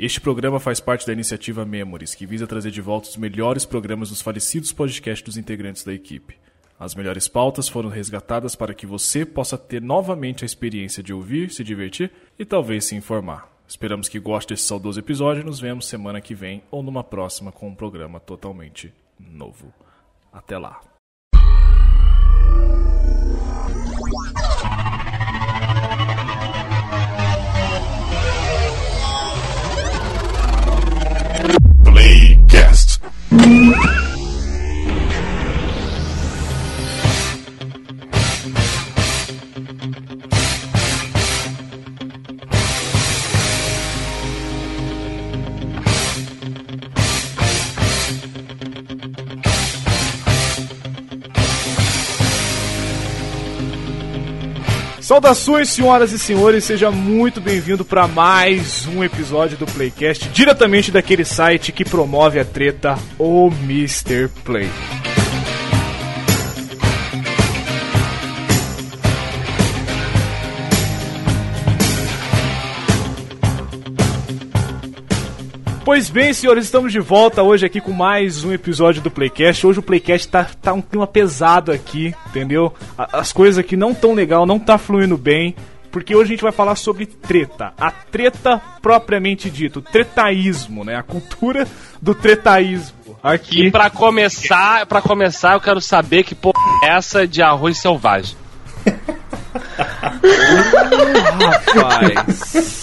Este programa faz parte da iniciativa Memories, que visa trazer de volta os melhores programas dos falecidos podcasts dos integrantes da equipe. As melhores pautas foram resgatadas para que você possa ter novamente a experiência de ouvir, se divertir e talvez se informar. Esperamos que goste desse saudoso episódio e nos vemos semana que vem ou numa próxima com um programa totalmente novo. Até lá. Saudações, senhoras e senhores, seja muito bem-vindo para mais um episódio do Playcast, diretamente daquele site que promove a treta, o Mr. Play. Pois bem, senhores, estamos de volta hoje aqui com mais um episódio do Playcast. Hoje o Playcast tá, tá um clima pesado aqui, entendeu? As coisas aqui não tão legal, não tá fluindo bem. Porque hoje a gente vai falar sobre treta. A treta propriamente dito, o tretaísmo, né? A cultura do tretaísmo. Aqui. E pra começar, para começar, eu quero saber que porra é essa de arroz selvagem. Rapaz.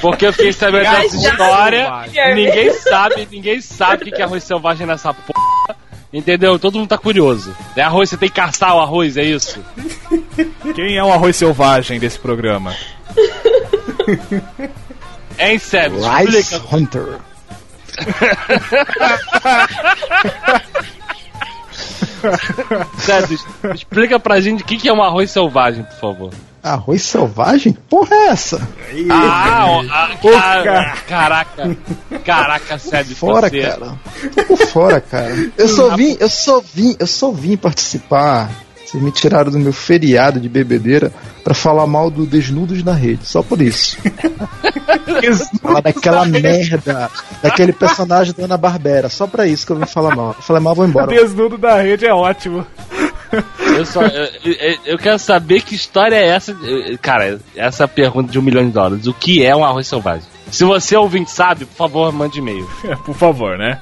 Porque eu fiquei sabendo dessa história. Ninguém sabe, ninguém sabe o que é arroz selvagem nessa porra. Entendeu? Todo mundo tá curioso. É arroz, você tem que caçar o arroz, é isso? Quem é o arroz selvagem desse programa? Hein, Seb? Rice. Hunter. Seb, explica pra gente o que que é um arroz selvagem, por favor. Arroz selvagem? Porra é essa? Ah, ó, ah, cara, caraca. Caraca, Seb, Fora, você... cara. Tô por fora, cara. Eu só vim, eu só vim, eu só vim participar. Vocês me tiraram do meu feriado de bebedeira pra falar mal do Desnudos na Rede, só por isso. falar daquela merda, daquele personagem da Ana Barbera, só pra isso que eu vim falar mal. Eu falei mal, vou O embora. desnudo da rede é ótimo. Eu, só, eu, eu- eu quero saber que história é essa. Cara, essa é pergunta de um milhão de dólares. O que é um arroz selvagem? Se você ouvinte sabe, por favor, mande e-mail. Por favor, né?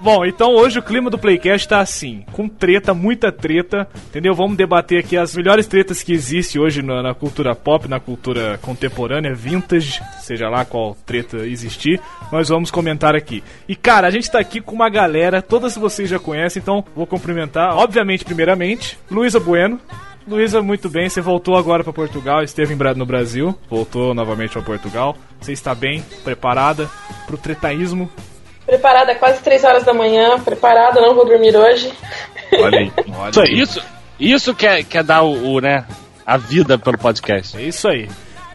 Bom, então hoje o clima do Playcast tá assim, com treta, muita treta, entendeu? Vamos debater aqui as melhores tretas que existe hoje na, na cultura pop, na cultura contemporânea, vintage, seja lá qual treta existir, nós vamos comentar aqui. E cara, a gente tá aqui com uma galera, todas vocês já conhecem, então vou cumprimentar, obviamente, primeiramente, Luísa Bueno. Luísa, muito bem, você voltou agora para Portugal, esteve no Brasil, voltou novamente para Portugal. Você está bem, preparada pro tretaísmo? Preparada quase 3 horas da manhã, preparada, não vou dormir hoje. Olha aí, olha Isso, isso, isso que é, que é dar o, o, né, a vida pelo podcast. É isso aí.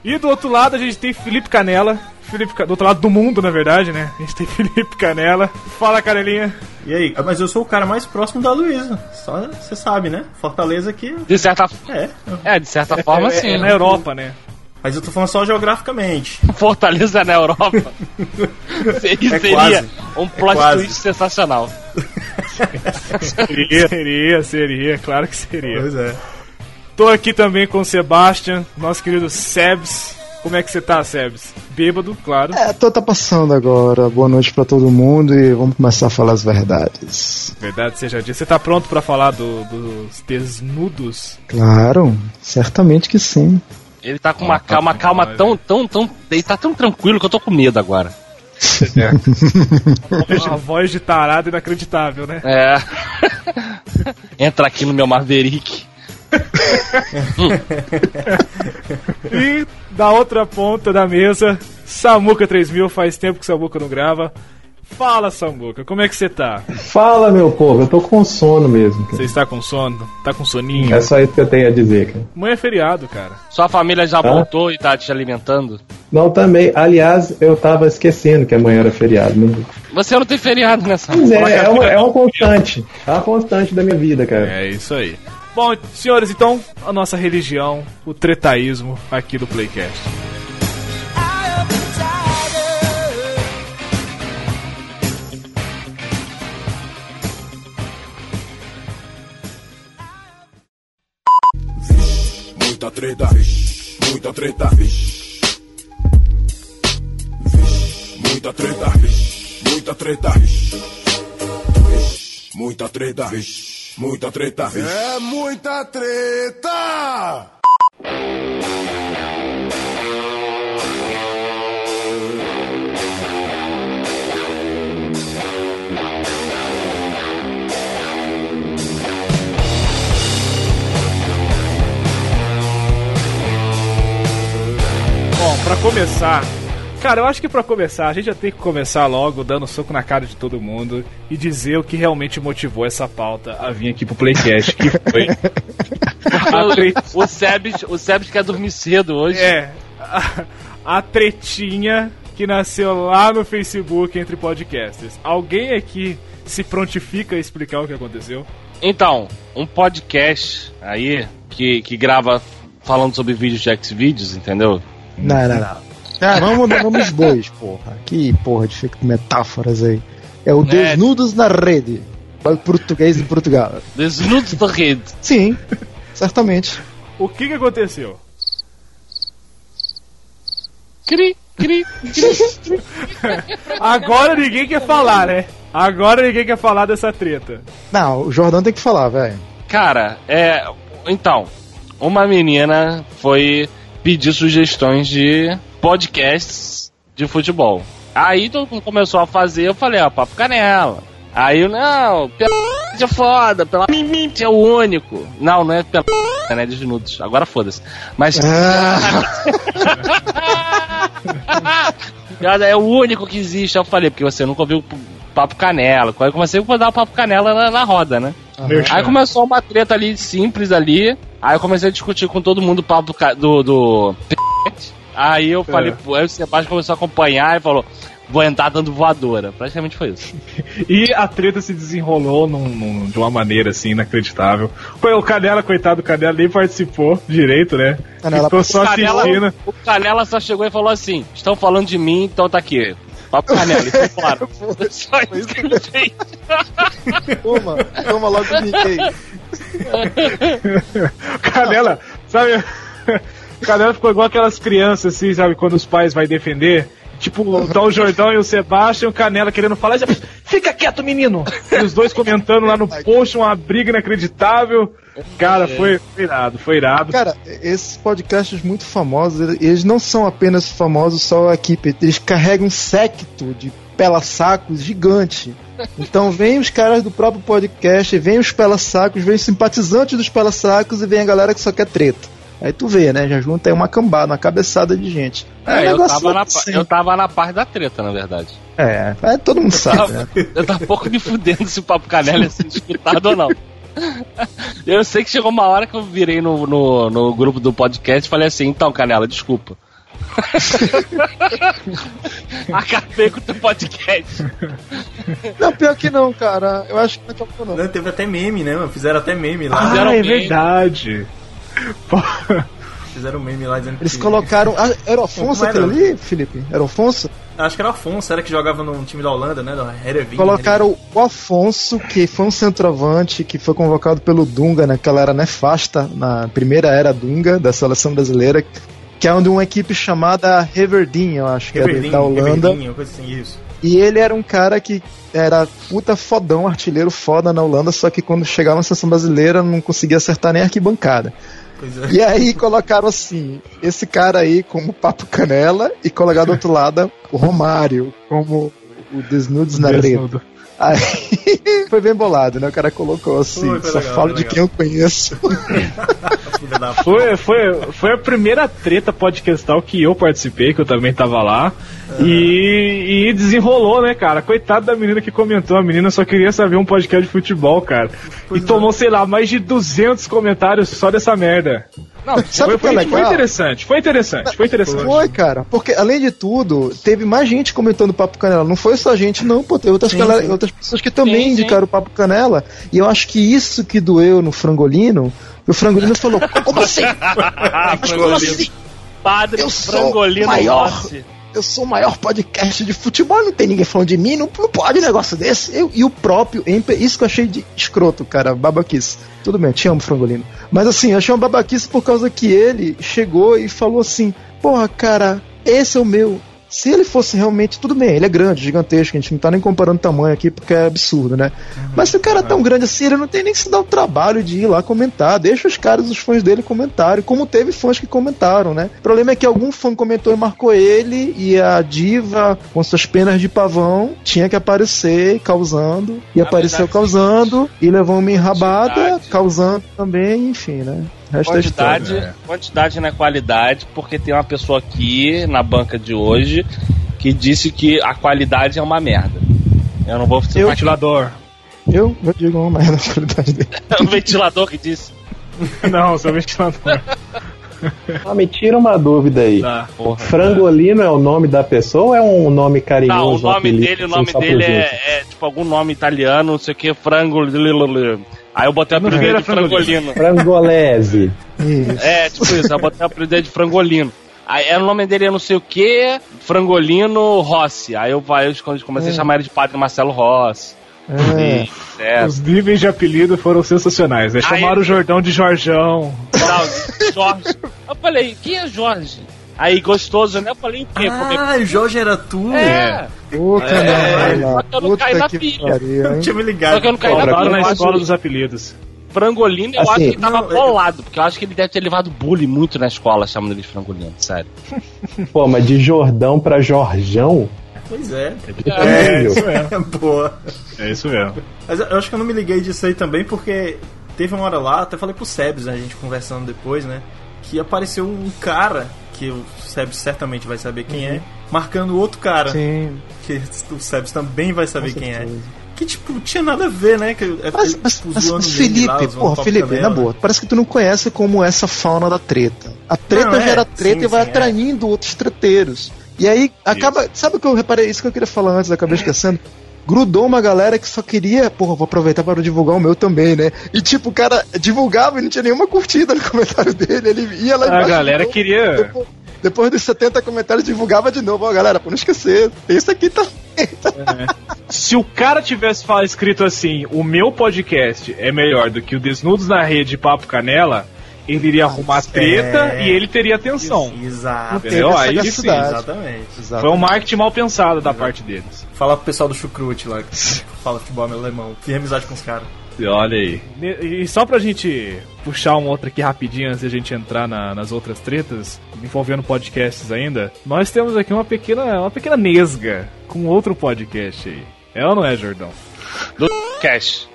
E do outro lado a gente tem Felipe Canela. Felipe, do outro lado do mundo, na verdade, né? A gente tem Felipe Canela. Fala, Canelinha. E aí? Mas eu sou o cara mais próximo da Luísa. Só você sabe, né? Fortaleza aqui. De certa, É. é, de certa forma, é, sim. é na né? Europa, né? Mas eu tô falando só geograficamente. Fortaleza na Europa. seria É seria um plot quase. twist sensacional. Seria, seria, seria, claro que seria. Pois é. Tô aqui também com o Sebastian, nosso querido Sebs. Como é que você tá, Sebs? Bêbado, claro. É, tô tá passando agora. Boa noite pra todo mundo e vamos começar a falar as verdades. Verdade seja dita. Você tá pronto pra falar do- dos desnudos? Claro, certamente que sim. Ele tá com uma Ah, tá calma, com calma tão, tão, tão. Ele tá tão tranquilo que eu tô com medo agora. Uma voz de tarado inacreditável, né? É. Entra aqui no meu Maverick. E da outra ponta da mesa, Samuca 3000, faz tempo que Samuca não grava. Fala, Samuca, como é que você tá? Fala, meu povo, eu tô com sono mesmo. cara. Você está com sono? Tá com soninho? É só isso que eu tenho a dizer, cara. Amanhã é feriado, cara. Sua família já voltou e tá te alimentando? Não, também. Aliás, eu tava esquecendo que amanhã era feriado. Né? Você não tem feriado nessa Mas é, é, uma, é uma constante. É uma constante da minha vida, cara. É isso aí. Bom, senhores, então, a nossa religião, o tretaísmo aqui do Playcast. Treta, vixe. Vixe, muita treta, vixe. Muita treta, vixe. Vixe, Muita treta, vixe. Muita treta, vixe. É muita treta! Pra começar. Cara, eu acho que pra começar, a gente já tem que começar logo dando soco na cara de todo mundo e dizer o que realmente motivou essa pauta a vir aqui pro Playcast, que foi. O Sebes, o Sebes quer dormir cedo hoje. É, a, a tretinha que nasceu lá no Facebook entre podcasters. Alguém aqui se prontifica a explicar o que aconteceu? Então, um podcast aí que, que grava falando sobre vídeos de Xvideos, entendeu? Não, não, não. Ah, vamos dar nomes bois, porra. Que porra de metáforas aí. É o Desnudos na Rede. Para o português de Portugal. Desnudos da rede. Sim, certamente. O que que aconteceu? Cri, cri, cri. Agora ninguém quer falar, né? Agora ninguém quer falar dessa treta. Não, o Jordão tem que falar, velho. Cara, é. Então, uma menina foi pedir sugestões de podcasts de futebol. Aí todo mundo começou a fazer, eu falei, ó, papo canela. Aí eu, não, pela é foda, pela é o único. Não, não é pela né, desnudos. Agora foda-se. Mas Ah, é o único que existe. Eu falei, porque você nunca ouviu papo canela. Aí eu comecei a dar o papo canela na, na roda, né? Aí começou uma treta ali simples ali. Aí eu comecei a discutir com todo mundo o papo do. do... Aí eu falei, pô, aí o Sebastião começou a acompanhar e falou: vou entrar dando voadora. Praticamente foi isso. E a treta se desenrolou num- num- de uma maneira assim inacreditável. Foi o Canela, coitado do Canela, nem participou direito, né? Canela- Ficou só o, Canela, assistindo. o Canela só chegou e falou assim: estão falando de mim, então tá aqui. Papo canela, e foi embora. Só isso que ele fez. toma, toma logo o Mickey. Canela, sabe? Canela ficou igual aquelas crianças, assim, sabe? Quando os pais vai defender. Tipo, o Jordão e o Sebastião, o Canela querendo falar, já, fica quieto, menino! E os dois comentando lá no post, uma briga inacreditável. Cara, foi, foi irado, foi irado. Cara, esses podcasts muito famosos, eles não são apenas famosos só a equipe, eles carregam um séquito de pela-sacos gigante. Então vem os caras do próprio podcast, vem os pela-sacos, vem os simpatizantes dos pela-sacos e vem a galera que só quer treta. Aí tu vê, né? Já junta aí uma cambada, uma cabeçada de gente. É, um eu tava, na, assim. eu tava na parte da treta, na verdade. É, é, todo mundo sabe, né? Eu tava pouco me fudendo se o Papo Canela ia ser disputado ou não. Eu sei que chegou uma hora que eu virei no, no, no grupo do podcast e falei assim, então, Canela, desculpa. Acabei com o teu podcast. Não, pior que não, cara. Eu acho que não acabou, não. Né, Teve até meme, né, mano? Fizeram até meme lá. Fizeram ah, é bem. verdade. Fizeram meme lá dizendo Eles que. colocaram. Ah, era o Afonso aquilo ali, Felipe? Era o Afonso? Acho que era o Afonso, era que jogava no time da Holanda, né? Da Heerenveen. Colocaram o Afonso, que foi um centroavante que foi convocado pelo Dunga naquela era nefasta, na primeira era Dunga da seleção brasileira, que é de uma equipe chamada Reverdeen, eu acho que é Heerenveen, da Holanda. Uma coisa assim, isso. E ele era um cara que era puta fodão, artilheiro foda na Holanda, só que quando chegava na seleção brasileira não conseguia acertar nem a arquibancada. É. E aí colocaram assim, esse cara aí como Papo Canela e colocaram do outro lado o Romário como o Desnudos na desnudo. Aí foi bem bolado, né? O cara colocou assim, Foi, foi só legal, falo de legal. quem eu conheço. Foi, foi, foi a primeira treta podcastal que eu participei, que eu também tava lá. E, e desenrolou, né, cara? Coitado da menina que comentou. A menina só queria saber um podcast de futebol, cara. e tomou, sei lá, mais de 200 comentários só dessa merda. Não, sabe Foi, o que é foi, legal? foi interessante, foi interessante, foi interessante. Foi, cara. Porque, além de tudo, teve mais gente comentando o Papo Canela. Não foi só a gente, não, pô. Teve outras, Sim, galera- sim. outras pessoas que também Sim, sim. indicaram o Papo Canela. E eu acho que isso que doeu no Frangolino. O Frangolino falou: Como assim? Ah, Mas como assim? Padre Eu sou Frangolino maior. Rossi. Eu sou o maior podcast de futebol, não tem ninguém falando de mim, não, não pode um negócio desse. Eu, e o próprio Emper, isso que eu achei de escroto, cara, babaquice. Tudo bem, te amo, Frangolino. Mas assim, eu achei uma babaquice por causa que ele chegou e falou assim: Porra, cara, esse é o meu. Se ele fosse realmente, tudo bem, ele é grande, gigantesco, a gente não tá nem comparando tamanho aqui porque é absurdo, né? Mas se o cara é tão grande assim, ele não tem nem que se dar o trabalho de ir lá comentar. Deixa os caras, os fãs dele comentarem, como teve fãs que comentaram, né? O problema é que algum fã comentou e marcou ele, e a diva, com suas penas de pavão, tinha que aparecer causando, e Na apareceu verdade, causando, e levou uma enrabada, Quantidade. causando também, enfim, né? O resto é história. Quantidade, quantidade não é qualidade, porque tem uma pessoa aqui na banca de hoje que disse que a qualidade é uma merda. Eu não vou citar Eu- Ventilador. Eu, eu digo uma merda na qualidade dele. o ventilador que disse. Não, seu ventilador. Ah, me tira uma dúvida aí. Tá. Frangolino é o nome da pessoa ou é um nome carinhoso? Não, o um nome apelido, dele, o assim, nome só dele é, é, tipo algum nome italiano, não sei o que, frango. Aí eu botei a era de frangolino. Frangolese. Isso. É, tipo isso, eu botei a apelido de frangolino. Aí é, o nome dele é não sei o que, Frangolino Rossi. Aí eu, aí eu comecei a chamar ele de Padre Marcelo Rossi. É. É, Os níveis de apelido foram sensacionais. Né? Aí- Chamaram o Jordão de Jorjão. tal, Jorge. Eu falei, quem é Jorge? Aí, gostoso, né? Eu falei, o quê? Porque- Ah, o Jorge era tu? é, Puta É, merda. só que eu não caí na que pilha. pariu, Não tinha me ligado. Só que eu não caí na pilha. Na eu escola dos apelidos. Frangolino, eu Assim, acho que ele tava não, bolado, porque eu acho que ele deve ter levado bullying muito na escola chamando ele de Frangolino, sério. Pô, mas de Jordão pra Jorjão? Pois é. É, nível. isso mesmo. Boa. É isso mesmo. Mas eu acho que eu não me liguei disso aí também, porque teve uma hora lá, até falei pro Sebs, né, a gente conversando depois, né? Que apareceu um cara, que o Sebs certamente vai saber quem é, marcando outro cara, Sim. que o Sebs também vai saber quem é. Que, tipo, tinha nada a ver, né? Que, é, Mas, ele, mas, tipo, mas- zoando mas o Mendy lá, Felipe, zoando porra, Felipe, Canela. na boa, parece que tu não conhece como essa fauna da treta. A treta Não, é, gera treta sim, e vai sim, é. atraindo outros treteiros. E aí acaba. Sabe o que eu reparei? Isso que eu queria falar antes, acabei esquecendo. Grudou uma galera que só queria, porra, vou aproveitar para divulgar o meu também, né? E tipo, o cara divulgava e não tinha nenhuma curtida no comentário dele. Ele ia lá A galera novo, queria. Depois, depois dos 70 comentários, divulgava de novo. Ó, galera, pra não esquecer, tem isso aqui também. Se o cara tivesse escrito assim, o meu podcast é melhor do que o Desnudos na Rede Papo Canela, ele iria arrumar treta É. e ele teria atenção. Exato. Entendeu? essa Aí sim. Exatamente. Exato. Foi um marketing mal pensado da parte deles. Fala pro pessoal do Chucrute lá, que fala futebol meu alemão. Fiz amizade com os caras. E Olha aí. E só pra gente puxar um outro aqui rapidinho antes de a gente entrar na- nas outras tretas, envolvendo podcasts ainda, nós temos aqui uma pequena, uma pequena nesga com outro podcast aí. É ou não é, Jordão? Do Cash.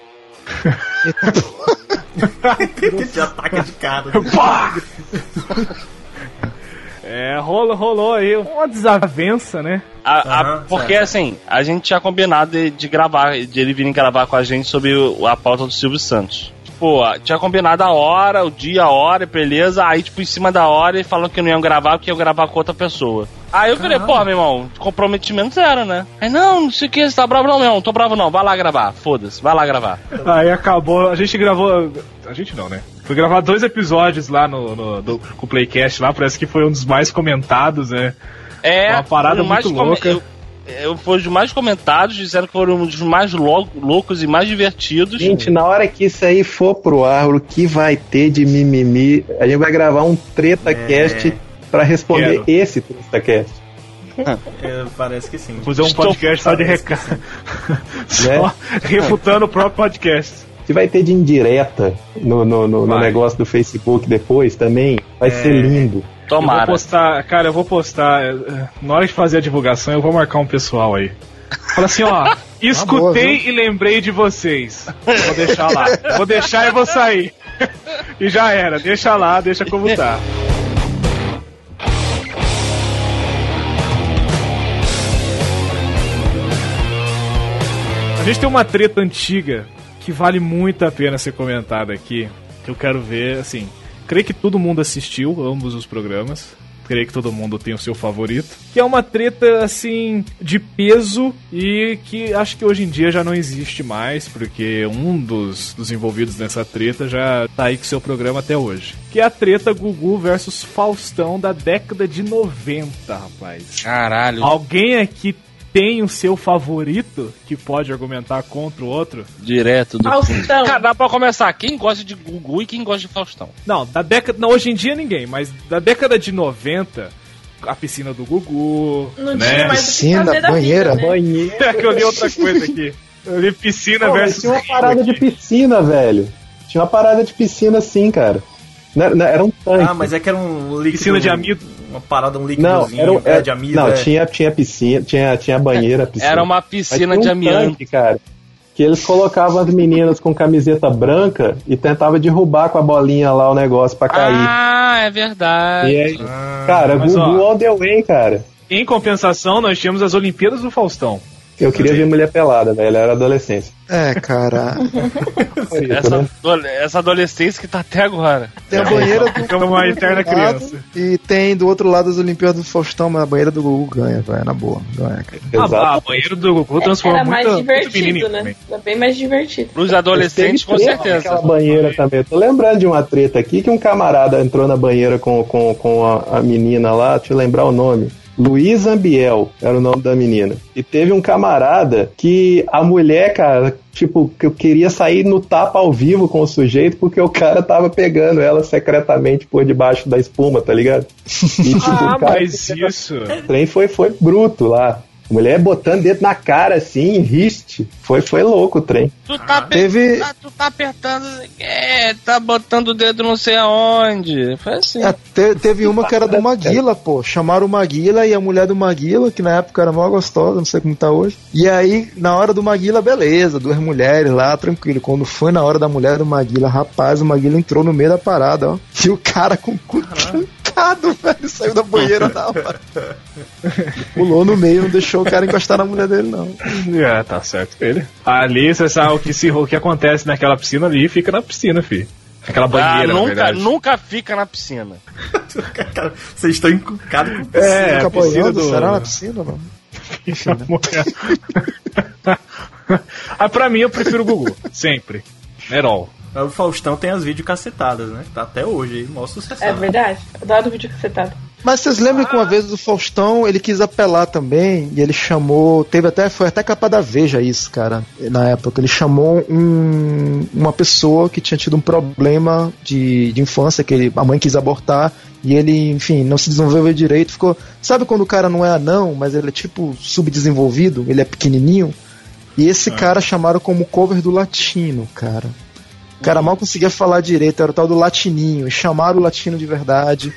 Já ataca de cara. Pá! É, rolou, rolou aí uma desavença, né? A- a- Aham, porque certo. assim, a gente tinha combinado de, de gravar, de ele vir gravar com a gente sobre o- a pauta do Silvio Santos. Tipo, tinha combinado a hora, o dia, a hora, beleza. Aí, tipo, em cima da hora, ele falou que não iam gravar, porque iam gravar com outra pessoa. Aí eu falei, pô, meu irmão, comprometimento zero, né? Aí, não, não sei o que, você tá bravo não, meu irmão, tô bravo não, vai lá gravar, foda-se, vai lá gravar. Aí acabou, a gente gravou. A gente não, né? Foi gravar dois episódios lá no, no do, com o Playcast lá, parece que foi um dos mais comentados, né? É, Uma parada muito louca. Eu, eu, foi os mais comentados, disseram que foram um dos mais lou- loucos e mais divertidos. Gente, na hora que isso aí for pro ar, o que vai ter de mimimi? A gente vai gravar um TretaCast É. pra responder Quero. esse TretaCast. É, parece que sim. Fazer um Estou- podcast só de recado. só Né? refutando o próprio podcast. Se vai ter de indireta no, no, no- no negócio do Facebook depois também, vai ser lindo. Eu vou Tomara. postar, cara, eu vou postar. eh, Na hora de fazer a divulgação, eu vou marcar um pessoal aí. Fala assim, ó, escutei e lembrei de vocês. Vou deixar lá. Vou deixar e vou sair. E já era, deixa lá, deixa como tá. A gente tem uma treta antiga que vale muito a pena ser comentada aqui. Que eu quero ver, assim. Creio que todo mundo assistiu ambos os programas. creio que todo mundo tem o seu favorito. Que é uma treta, assim, de peso e que acho que hoje em dia já não existe mais, porque um dos, dos envolvidos nessa treta já tá aí com seu programa até hoje. Que é a treta Gugu versus Faustão da década de 90, rapaz. Caralho. Alguém aqui tem o seu favorito que pode argumentar contra o outro? Direto do. Faustão. Cara, dá pra começar. Quem gosta de Gugu e quem gosta de Faustão? Não, da década. Não, hoje em dia ninguém, mas da década de 90, a piscina do Gugu. Não né? tinha mais Piscina, banheira, vida, né? Banheiro. É que eu li outra coisa aqui. Eu li piscina Pô, mas versus. tinha uma parada de aqui. piscina, velho. Tinha uma parada de piscina sim, cara. Não era, não, era um tanque. Ah, mas é que era um líquido. Piscina de amido. Uma parada, um Não, líquidozinho era, um- é, era de amido. Não, é. tinha, tinha piscina, tinha, tinha banheira, piscina. Era uma piscina tinha de um amianto. tanque, cara. Que eles colocavam as meninas com camiseta branca e tentavam derrubar com a bolinha lá o negócio pra cair. Ah, é verdade. e aí, Ah, cara, Gugu all the way, cara. Em compensação, nós tínhamos as Olimpíadas do Faustão. Eu queria ver mulher pelada, velho. Era adolescência. É, cara. Isso, Essa, né? essa adolescência que tá até agora. Tem a banheira do Ficamos uma eterna criança. E tem do outro lado as Olimpíadas do Faustão, mas a banheira do Gugu ganha, velho. Na boa, ganha, cara. Ah, Exato. a banheiro do Gugu transformou Era mais muito, muito divertido, menininho né? Era bem mais divertido. Pros adolescentes, com certeza. Naquela banheira também. Eu tô lembrando de uma treta aqui que um camarada entrou na banheira com, com, com a, a menina lá, deixa eu lembrar o nome. Luiz Ambiel era o nome da menina. E teve um camarada que a mulher, cara, tipo, que eu queria sair no tapa ao vivo com o sujeito porque o cara tava pegando ela secretamente por debaixo da espuma, tá ligado? E, tipo, Ah, o cara mas isso. o trem foi, foi bruto lá. Mulher botando dedo na cara assim, riste. Foi, foi louco o trem. Tu tá, aper- Teve- tá- tu tá apertando. É, tá botando o dedo não sei aonde. Foi assim. É, te- teve uma que era do Maguila, pô. Chamaram o Maguila e a mulher do Maguila, que na época era mó gostosa, não sei como tá hoje. E aí, na hora do Maguila, beleza, duas mulheres lá, tranquilo. Quando foi na hora da mulher do Maguila, rapaz, o Maguila entrou no meio da parada, ó. E o cara com o cu trancado, velho, saiu da banheira na hora. Pulou no meio, não deixou o cara encostar na mulher dele, não. É, tá certo ele. Ali, você sabe o que, se, o que acontece naquela piscina ali, fica na piscina, fi. Aquela Ah, banheira, na nunca, nunca fica na piscina. Vocês estão encucados com É, Fica a piscina boiando, do... será na piscina, não? Enfim, né? ah, pra mim, eu prefiro o Gugu. Sempre. Herol. O Faustão tem as vídeos cacetadas, né? Tá até hoje aí, maior sucesso. É verdade. Adoro vídeo cacetado. Mas vocês lembram que uma vez o Faustão ele quis apelar também e ele chamou, teve até foi até capa da Veja isso, cara, na época ele chamou um, uma pessoa que tinha tido um problema de, de infância que ele, a mãe quis abortar e ele, enfim, não se desenvolveu direito, ficou, sabe quando o cara não é anão, mas ele é tipo subdesenvolvido, ele é pequenininho e esse cara chamaram como cover do latino, cara. O cara mal conseguia falar direito, era o tal do latininho, e chamaram o latino de verdade.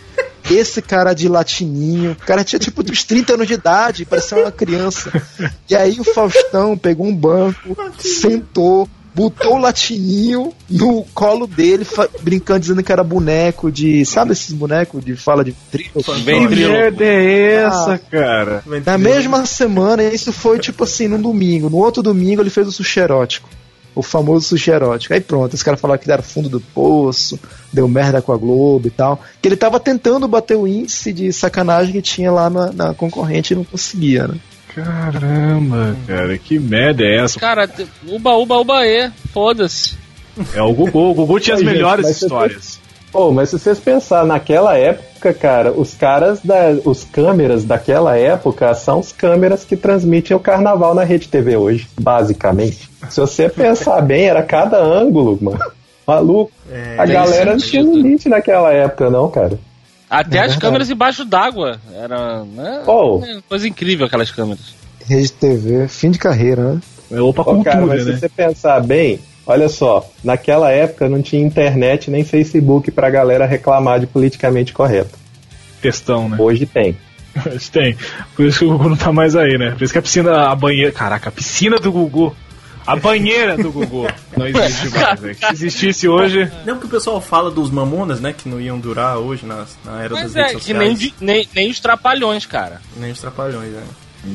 Esse cara de latininho, o cara tinha tipo uns 30 anos de idade, parecia uma criança. E aí o Faustão pegou um banco, sentou, botou o latininho no colo dele, brincando, dizendo que era boneco de. Sabe esses bonecos de fala de trio? Que Ventrilo. merda é essa, Ah. cara? Na mesma semana, isso foi tipo assim, num domingo. No outro domingo ele fez o sushi erótico. O famoso sushi erótico. Aí pronto, os caras falaram que era fundo do poço, deu merda com a Globo e tal. Que ele tava tentando bater o índice de sacanagem que tinha lá na, na concorrente e não conseguia, né? Caramba, cara, que merda é essa? Cara, uba, uba, uba, e. Foda-se. É o Gugu. O Gugu tinha as melhores histórias. Pô, mas se vocês pensar naquela época, cara, os caras da. Os câmeras daquela época são os câmeras que transmitem o carnaval na rede TV hoje, basicamente. Se você pensar bem, era cada ângulo, mano. Maluco. É, a galera não tinha limite naquela época, não, cara. Até É as verdade. câmeras embaixo d'água. Era. Né? Oh. É, Coisa incrível aquelas câmeras. Rede TV, fim de carreira, né? É opa Ô, cultura, cara, mas né? se você pensar bem, olha só, naquela época não tinha internet nem Facebook pra galera reclamar de politicamente correto. Textão, né? Hoje tem. Mas tem. Por isso que o Gugu não tá mais aí, né? Por isso que a piscina, a banheira. Caraca, a piscina do Gugu. A banheira do Gugu não existe mais, né? Se existisse hoje. Não que o pessoal fala dos mamonas, né? Que não iam durar hoje na, na era Mas das é, redes que sociais. nem, de- nem, nem os trapalhões, cara. Nem os trapalhões, né?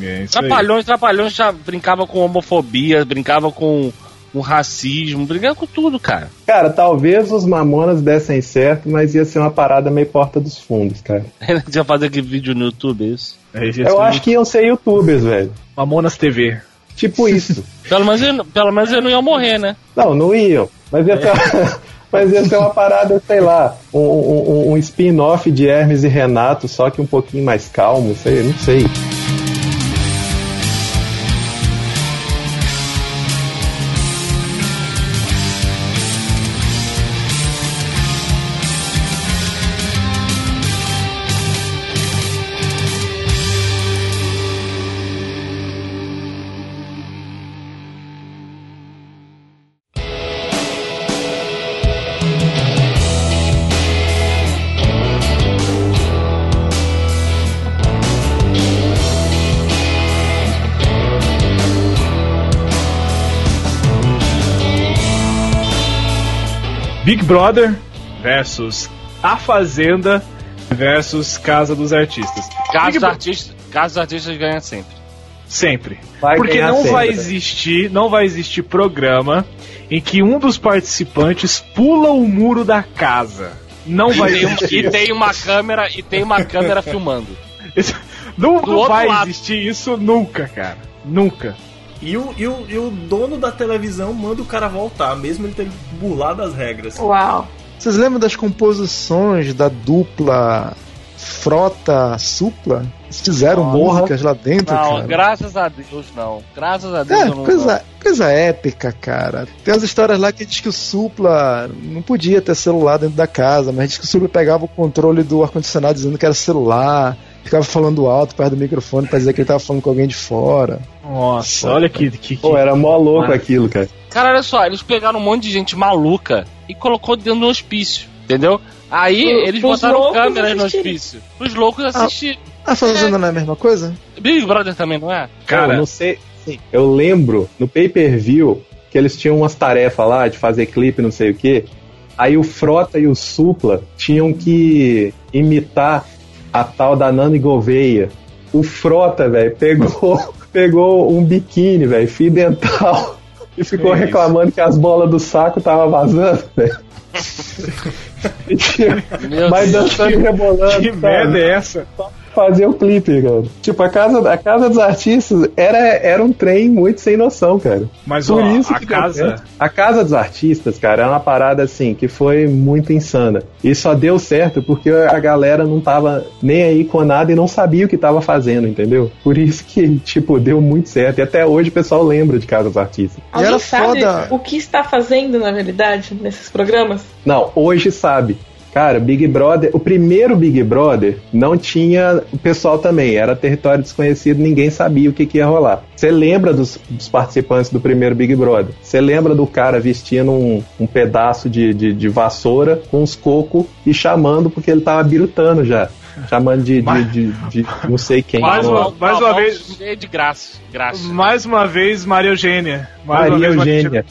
É aí. Trapalhões, trapalhões já brincava com homofobia, brincava com, com racismo, brigando com tudo, cara. Cara, talvez os Mamonas dessem certo, mas ia ser uma parada meio porta dos fundos, cara. Tinha fazer aquele vídeo no YouTube, é isso? Eu acho que iam ser youtubers, velho. Mamonas TV. Tipo isso. pelo, menos eu, pelo menos eu não ia morrer, né? Não, não iam. Mas ia ser, mas ia ser uma parada, sei lá, um, um, um spin-off de Hermes e Renato, só que um pouquinho mais calmo, sei, não sei. Brother versus A Fazenda versus Casa dos Artistas. Casa dos artistas, Casa dos artistas ganha sempre. Sempre. Vai Porque não sempre. vai existir, não vai existir programa em que um dos participantes pula o muro da casa. Não vai E tem, uma, existir. e tem uma câmera e tem uma câmera filmando. Isso- Não outro vai lado. existir isso nunca, cara. Nunca. E o, e, o, e o dono da televisão manda o cara voltar, mesmo ele tendo burlado as regras. Uau. Vocês lembram das composições da dupla Frota Supla? Eles fizeram músicas lá dentro, Não, cara. graças a Deus não. Graças a Deus É, eu não. coisa, coisa épica, cara. Tem as histórias lá que diz que o Supla não podia ter celular dentro da casa, mas diz que o Supla pegava o controle do ar-condicionado dizendo que era celular, ficava falando alto perto do microfone pra dizer que ele tava falando com alguém de fora. Nossa, olha que. que, que- Pô, era mó louco Ah. aquilo, cara. Cara, olha só, eles pegaram um monte de gente maluca e colocou dentro do hospício, entendeu? Aí Pro- eles botaram câmeras no hospício. Os loucos assistirem. A Fazenda não é a mesma coisa? Big Brother também, não é? Cara, eu não sei. sim, Eu lembro no pay-per-view que eles tinham umas tarefas lá de fazer clipe, não sei o quê. Aí o Frota e o Supla tinham que imitar a tal da Nani Gouveia. O Frota, velho, pegou, pegou um biquíni, velho, fio dental. E ficou reclamando que as bolas do saco tava vazando, velho. Mas dançando e rebolando. que sabe? merda é essa? Fazer o clipe, cara. Tipo, a casa, a casa dos artistas era, era um trem muito sem noção, cara. Mas Por ó, isso a casa. certo. A casa dos artistas, cara, é uma parada assim que foi muito insana. E só deu certo porque a galera não tava nem aí com nada e não sabia o que tava fazendo, entendeu? Por isso que, tipo, deu muito certo. E até hoje o pessoal lembra de casa dos artistas. Alguém era sabe foda. o que está fazendo, na realidade, nesses programas? Não, hoje sabe. Cara, Big Brother, o primeiro Big Brother não tinha o pessoal também, era território desconhecido, ninguém sabia o que, que ia rolar. Você lembra dos, dos participantes do primeiro Big Brother? Você lembra do cara vestindo um, um pedaço de, de, de vassoura com uns cocos e chamando porque ele tava birutando já. Chamando de, de, de, de não sei quem. Mais uma- mais uma vez- Cheio de graça. graça. Mais uma vez, Maria Eugênia. Mais Maria vez, Eugênia.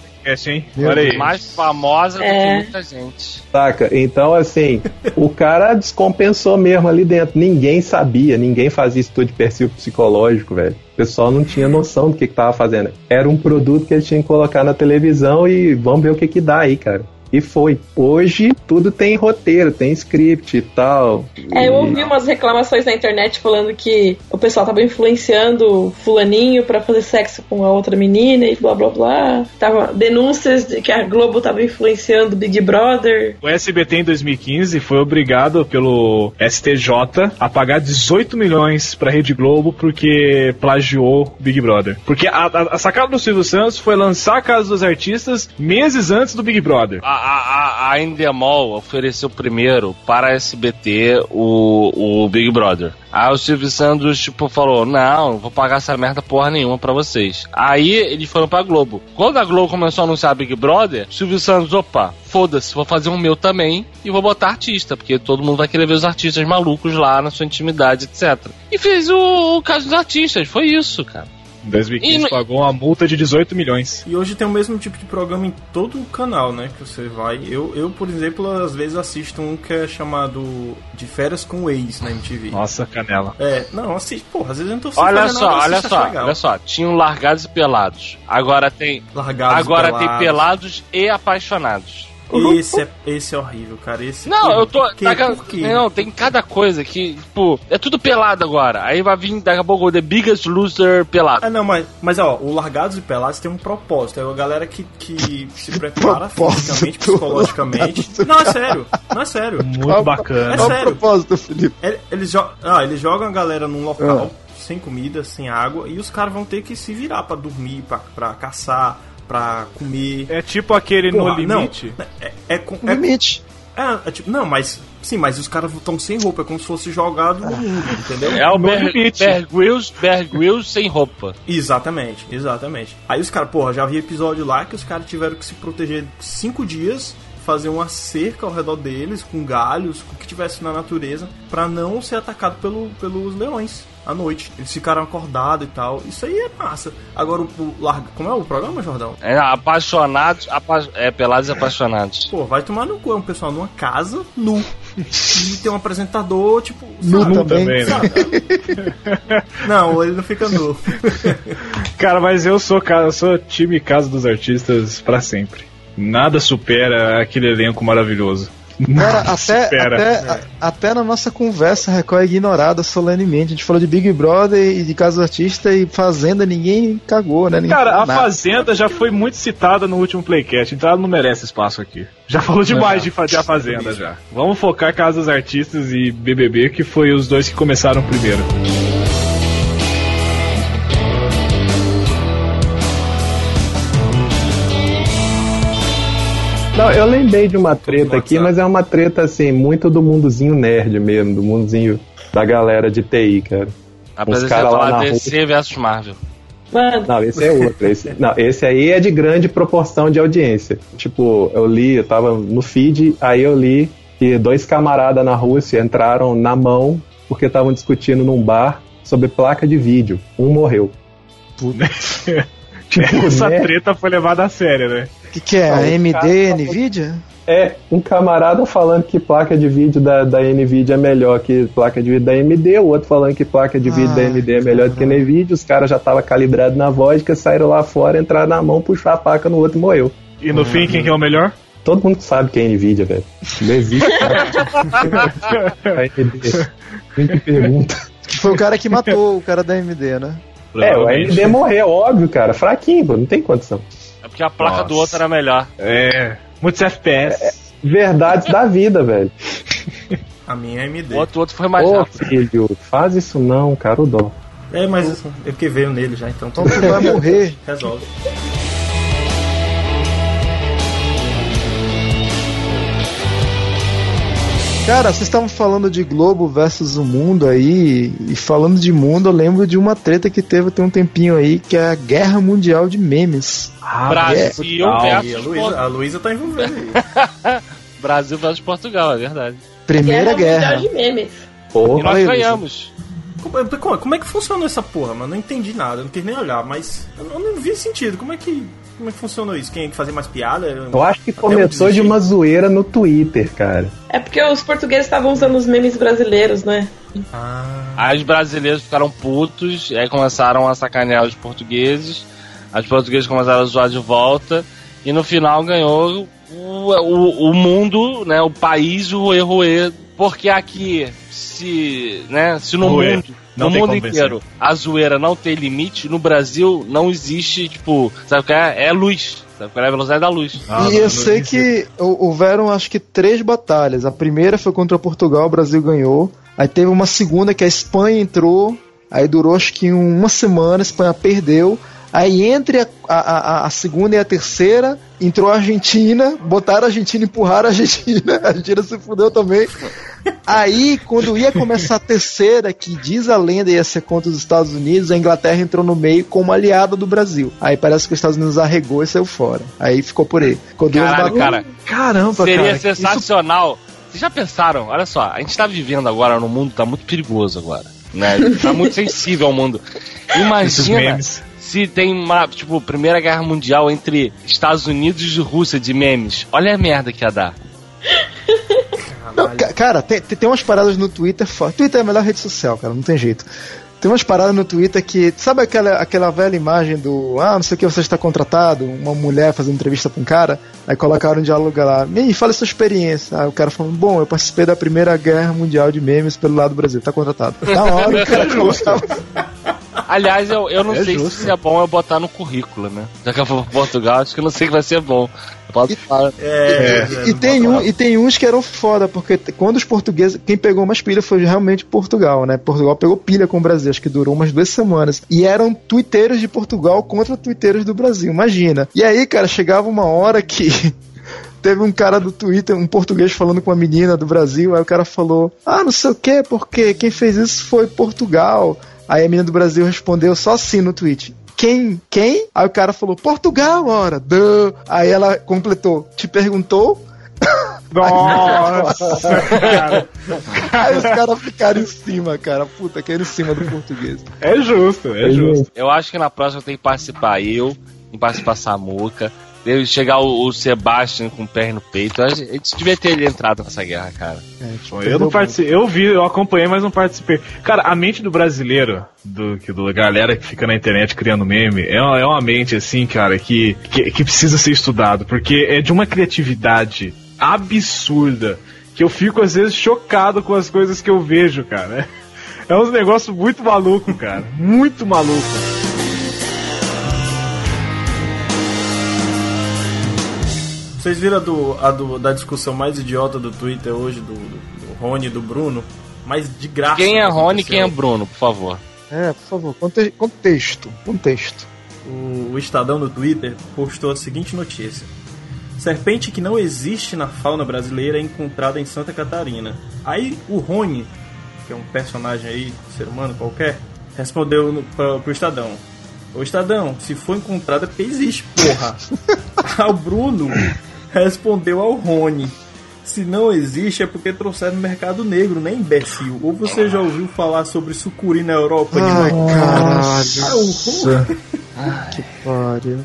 aí. Mais famosa do É. que muita gente. Saca? Então, assim, o cara descompensou mesmo ali dentro. Ninguém sabia, ninguém fazia estudo de perfil psicológico, velho. O pessoal não tinha noção do que, que tava fazendo. Era um produto que eles tinham que colocar na televisão e vamos ver o que, que dá aí, cara. E foi. Hoje tudo tem roteiro, tem script e tal. É, eu ouvi umas reclamações na internet falando que o pessoal tava influenciando fulaninho pra fazer sexo com a outra menina e blá blá blá. Tava denúncias de que a Globo tava influenciando o Big Brother. O SBT em 2015 foi obrigado pelo STJ a pagar 18 milhões pra Rede Globo porque plagiou Big Brother. Porque a, a- a sacada do Silvio Santos foi lançar a Casa dos Artistas meses antes do Big Brother. A, a, a, a Endemol ofereceu primeiro para a SBT o, o Big Brother. Aí o Silvio Santos, tipo, falou: Não, não vou pagar essa merda porra nenhuma pra vocês. Aí eles foram pra Globo. Quando a Globo começou a anunciar Big Brother, o Silvio Santos, opa, foda-se, vou fazer um meu também e vou botar artista, porque todo mundo vai querer ver os artistas malucos lá na sua intimidade, etc. E fez o, o caso dos artistas, foi isso, cara. Em 2015 E- pagou uma multa de 18 milhões. E hoje tem o mesmo tipo de programa em todo o canal, né? Que você vai. Eu, eu por exemplo, às vezes assisto um que é chamado De Férias com o Ex na MTV. Nossa, canela. É, não, assiste, porra, às vezes eu não tô sem Olha só, nada, olha assisto, só, legal. olha só. Tinham largados e pelados. Agora tem. Largados agora pelados. tem pelados e apaixonados. Esse é, esse é horrível, cara. Esse Não, eu tô. Por quê? ca- Por quê? não, tem cada coisa que, tipo, é tudo pelado agora. Aí vai vir daqui a pouco o The Biggest Loser pelado. Ah, não, mas, mas ó, o Largados e Pelados tem um propósito. É a galera que, que se prepara Propósito. fisicamente, psicologicamente. Não, é sério. Não, é sério. Muito bacana. É Qual sério. propósito, Felipe? É- Eles, jo ah, eles jogam a galera num local, Ah. sem comida, sem água, e os caras vão ter que se virar pra dormir, pra, pra caçar, pra comer. É tipo aquele Porra, No Limite. Não, é, é, com- é, Limite. é- é tipo, não, mas. Sim, mas os caras estão sem roupa, é como se fosse jogado no mundo, entendeu? É o Bear, limite. Bear Grylls, Bear Grylls sem roupa. Exatamente, exatamente. Aí os caras, porra, já vi episódio lá que os caras tiveram que se proteger cinco dias, fazer uma cerca ao redor deles, com galhos, com o que tivesse na natureza, pra não ser atacado pelo, pelos leões à noite. Eles ficaram acordados e tal. Isso aí é massa. Agora o, o larga. Como é o programa, Jordão? É, apaixonados, apa- é, pelados e apaixonados. Pô, vai tomar no cu, é um pessoal numa casa nu. E tem um apresentador, tipo. Nu sabe? também. Né? Sabe? Não, ele não fica nu. Cara, mas eu sou, eu sou time Casa dos Artistas pra sempre. Nada supera aquele elenco maravilhoso. Cara, até, supera. até, a- até na nossa conversa, a Record é ignorada solenemente. A gente falou de Big Brother e de Casa Artista e Fazenda, ninguém cagou, né? Ninguém Cara, a nada. Fazenda já foi muito citada no último Playcast, então ela não merece espaço aqui. Já falou demais de fazer a Fazenda já. Vamos focar Casa dos Artistas e BBB, que foi os dois que começaram primeiro. Não, eu lembrei de uma treta aqui, mas é uma treta assim, muito do mundozinho nerd mesmo, do mundozinho da galera de TI, cara. Apesar de falar DC versus Marvel. Mano, Não, esse é outro. Esse, não, esse aí é de grande proporção de audiência. Tipo, eu li, eu tava no feed, aí eu li que dois camaradas na Rússia entraram na mão porque estavam discutindo num bar sobre placa de vídeo. Um morreu. Tipo, Essa né? treta foi levada a sério, né? O que, que é? Não, A o AMD, cara- Nvidia? É, um camarada falando que placa de vídeo da, da NVIDIA é melhor que placa de vídeo da AMD, o outro falando que placa de vídeo Ah, da AMD é melhor do que a NVIDIA, os caras já estavam calibrados na vodka, saíram lá fora, entraram na mão, puxaram a placa no outro e morreu. E no fim, quem que é o melhor? Todo mundo sabe que é NVIDIA, velho. Não existe. a AMD. Quem pergunta. Que foi o cara que matou o cara da AMD, né? É, o AMD morreu, óbvio, cara. Fraquinho, pô, não tem condição. É porque a placa Nossa. do outro era melhor. É. Muitos FPS. Verdades da vida, velho. A minha é AMD. O outro, o outro foi mais Ô, rápido. filho, faz isso não, cara, o dó. É, mas é porque veio nele já, então. Então tu vai morrer. Resolve. Cara, vocês estavam falando de Globo versus o mundo aí, e falando de mundo, eu lembro de uma treta que teve tem um tempinho aí, que é a Guerra Mundial de Memes. Brasil E a versus Portugal. a Luísa tá envolvida aí. Brasil versus Portugal, é verdade. Primeira guerra. Mundial de memes. E Porra, nós Oi, ganhamos. É- como- como é que funcionou essa porra, mano? Não entendi nada, não quis nem olhar, mas eu não, vi sentido. Como é que. Como é que funcionou isso? Quem é que fazia mais piada? eu acho que Até começou de uma zoeira no Twitter, cara. É porque os portugueses estavam usando os memes brasileiros, né? Ah, Aí os brasileiros ficaram putos, e aí começaram a sacanear os portugueses. Os portugueses começaram a zoar de volta. E no final ganhou o, o, o mundo, né? O país, o Erroê. Porque aqui, se, né, se no Ruê. mundo. Não no mundo inteiro a zoeira não tem limite, no Brasil não existe, tipo, sabe o que é? É luz. Sabe qual é a velocidade da luz? Ah, e eu sei que hou- houveram acho que três batalhas. A primeira foi contra Portugal, o Brasil ganhou. Aí teve uma segunda que a Espanha entrou. Aí durou acho que uma semana, a Espanha perdeu. Aí entre a, a, a- a segunda e a terceira, entrou a Argentina, botaram a Argentina, empurraram a Argentina, a Argentina se fudeu também. Aí, quando ia começar a terceira, que diz a lenda ia ser contra os Estados Unidos, a Inglaterra entrou no meio como aliada do Brasil. Aí parece que os Estados Unidos arregou e saiu fora. Aí ficou por aí. Duas Caralho, batalhas. cara. Caramba, Seria cara. sensacional. Vocês já pensaram? Olha só, a gente tá vivendo agora num mundo que tá muito perigoso agora. Né? Tá muito sensível ao mundo. Imagina se tem uma, tipo, Primeira Guerra Mundial entre Estados Unidos e Rússia de memes. Olha a merda que ia dar. Não, ca- cara, tem, tem umas paradas no Twitter. Twitter é a melhor rede social, cara, não tem jeito. Tem umas paradas no Twitter que. Sabe aquela, aquela velha imagem do. Ah, não sei o que, você está contratado? Uma mulher fazendo entrevista pra um cara. Aí colocaram um diálogo lá. Me fala sua experiência. Aí o cara falando: Bom, eu participei da Primeira Guerra Mundial de Memes pelo lado do Brasil. Tá contratado. Na hora o cara colocava. Aliás, eu, eu não É sei justo. se é bom eu botar no currículo, né? Já que eu vou pra Portugal, acho que eu não sei que vai ser bom. Eu posso falar. É, E, e tem um, e tem uns que eram foda, porque quando os portugueses. Quem pegou mais pilha foi realmente Portugal, né? Portugal pegou pilha com o Brasil, acho que durou umas duas semanas. E eram tuiteiros de Portugal contra tuiteiros do Brasil, imagina. E aí, cara, chegava uma hora que. Teve um cara do Twitter, um português falando com uma menina do Brasil, aí o cara falou: Ah, não sei o que, porque quem fez isso foi Portugal. Aí a menina do Brasil respondeu só assim no tweet. Quem? Quem? Aí o cara falou, Portugal, ora. Duh. Aí ela completou, te perguntou? Nossa, cara. Aí os caras ficaram em cima, cara. Puta, caíram em cima do português. É justo, é justo. Eu acho que na próxima tem que participar eu, tem que participar Samuca. Deve chegar o, o Sebastian com o pé no peito. A gente, devia ter entrado nessa guerra, cara. É, tipo, Eu não participei, eu vi, eu acompanhei, mas não participei. Cara, a mente do brasileiro, do que do galera que fica na internet criando meme, é uma, é uma mente assim, cara, que, que, que precisa ser estudado, porque é de uma criatividade absurda que eu fico às vezes chocado com as coisas que eu vejo, cara. É uns negócios muito maluco, cara, muito maluco. Vocês viram a, do, a do- da discussão mais idiota do Twitter hoje, do, do, do Rony e do Bruno? Mas de graça. Quem é Rony e quem é Bruno, por favor? É, por favor, conte- contexto. Contexto. O, o Estadão no Twitter postou a seguinte notícia: Serpente que não existe na fauna brasileira é encontrada em Santa Catarina. Aí o Rony, que é um personagem aí, ser humano qualquer, respondeu no, pra, pro Estadão: Ô Estadão, se for encontrada é porque existe, porra. Aí o Bruno respondeu ao Rony. Se não existe é porque trouxeram no mercado negro, né, imbecil? Ou você já ouviu falar sobre sucuri na Europa? Ai, caralho. Ah, o Rony- Que pariu.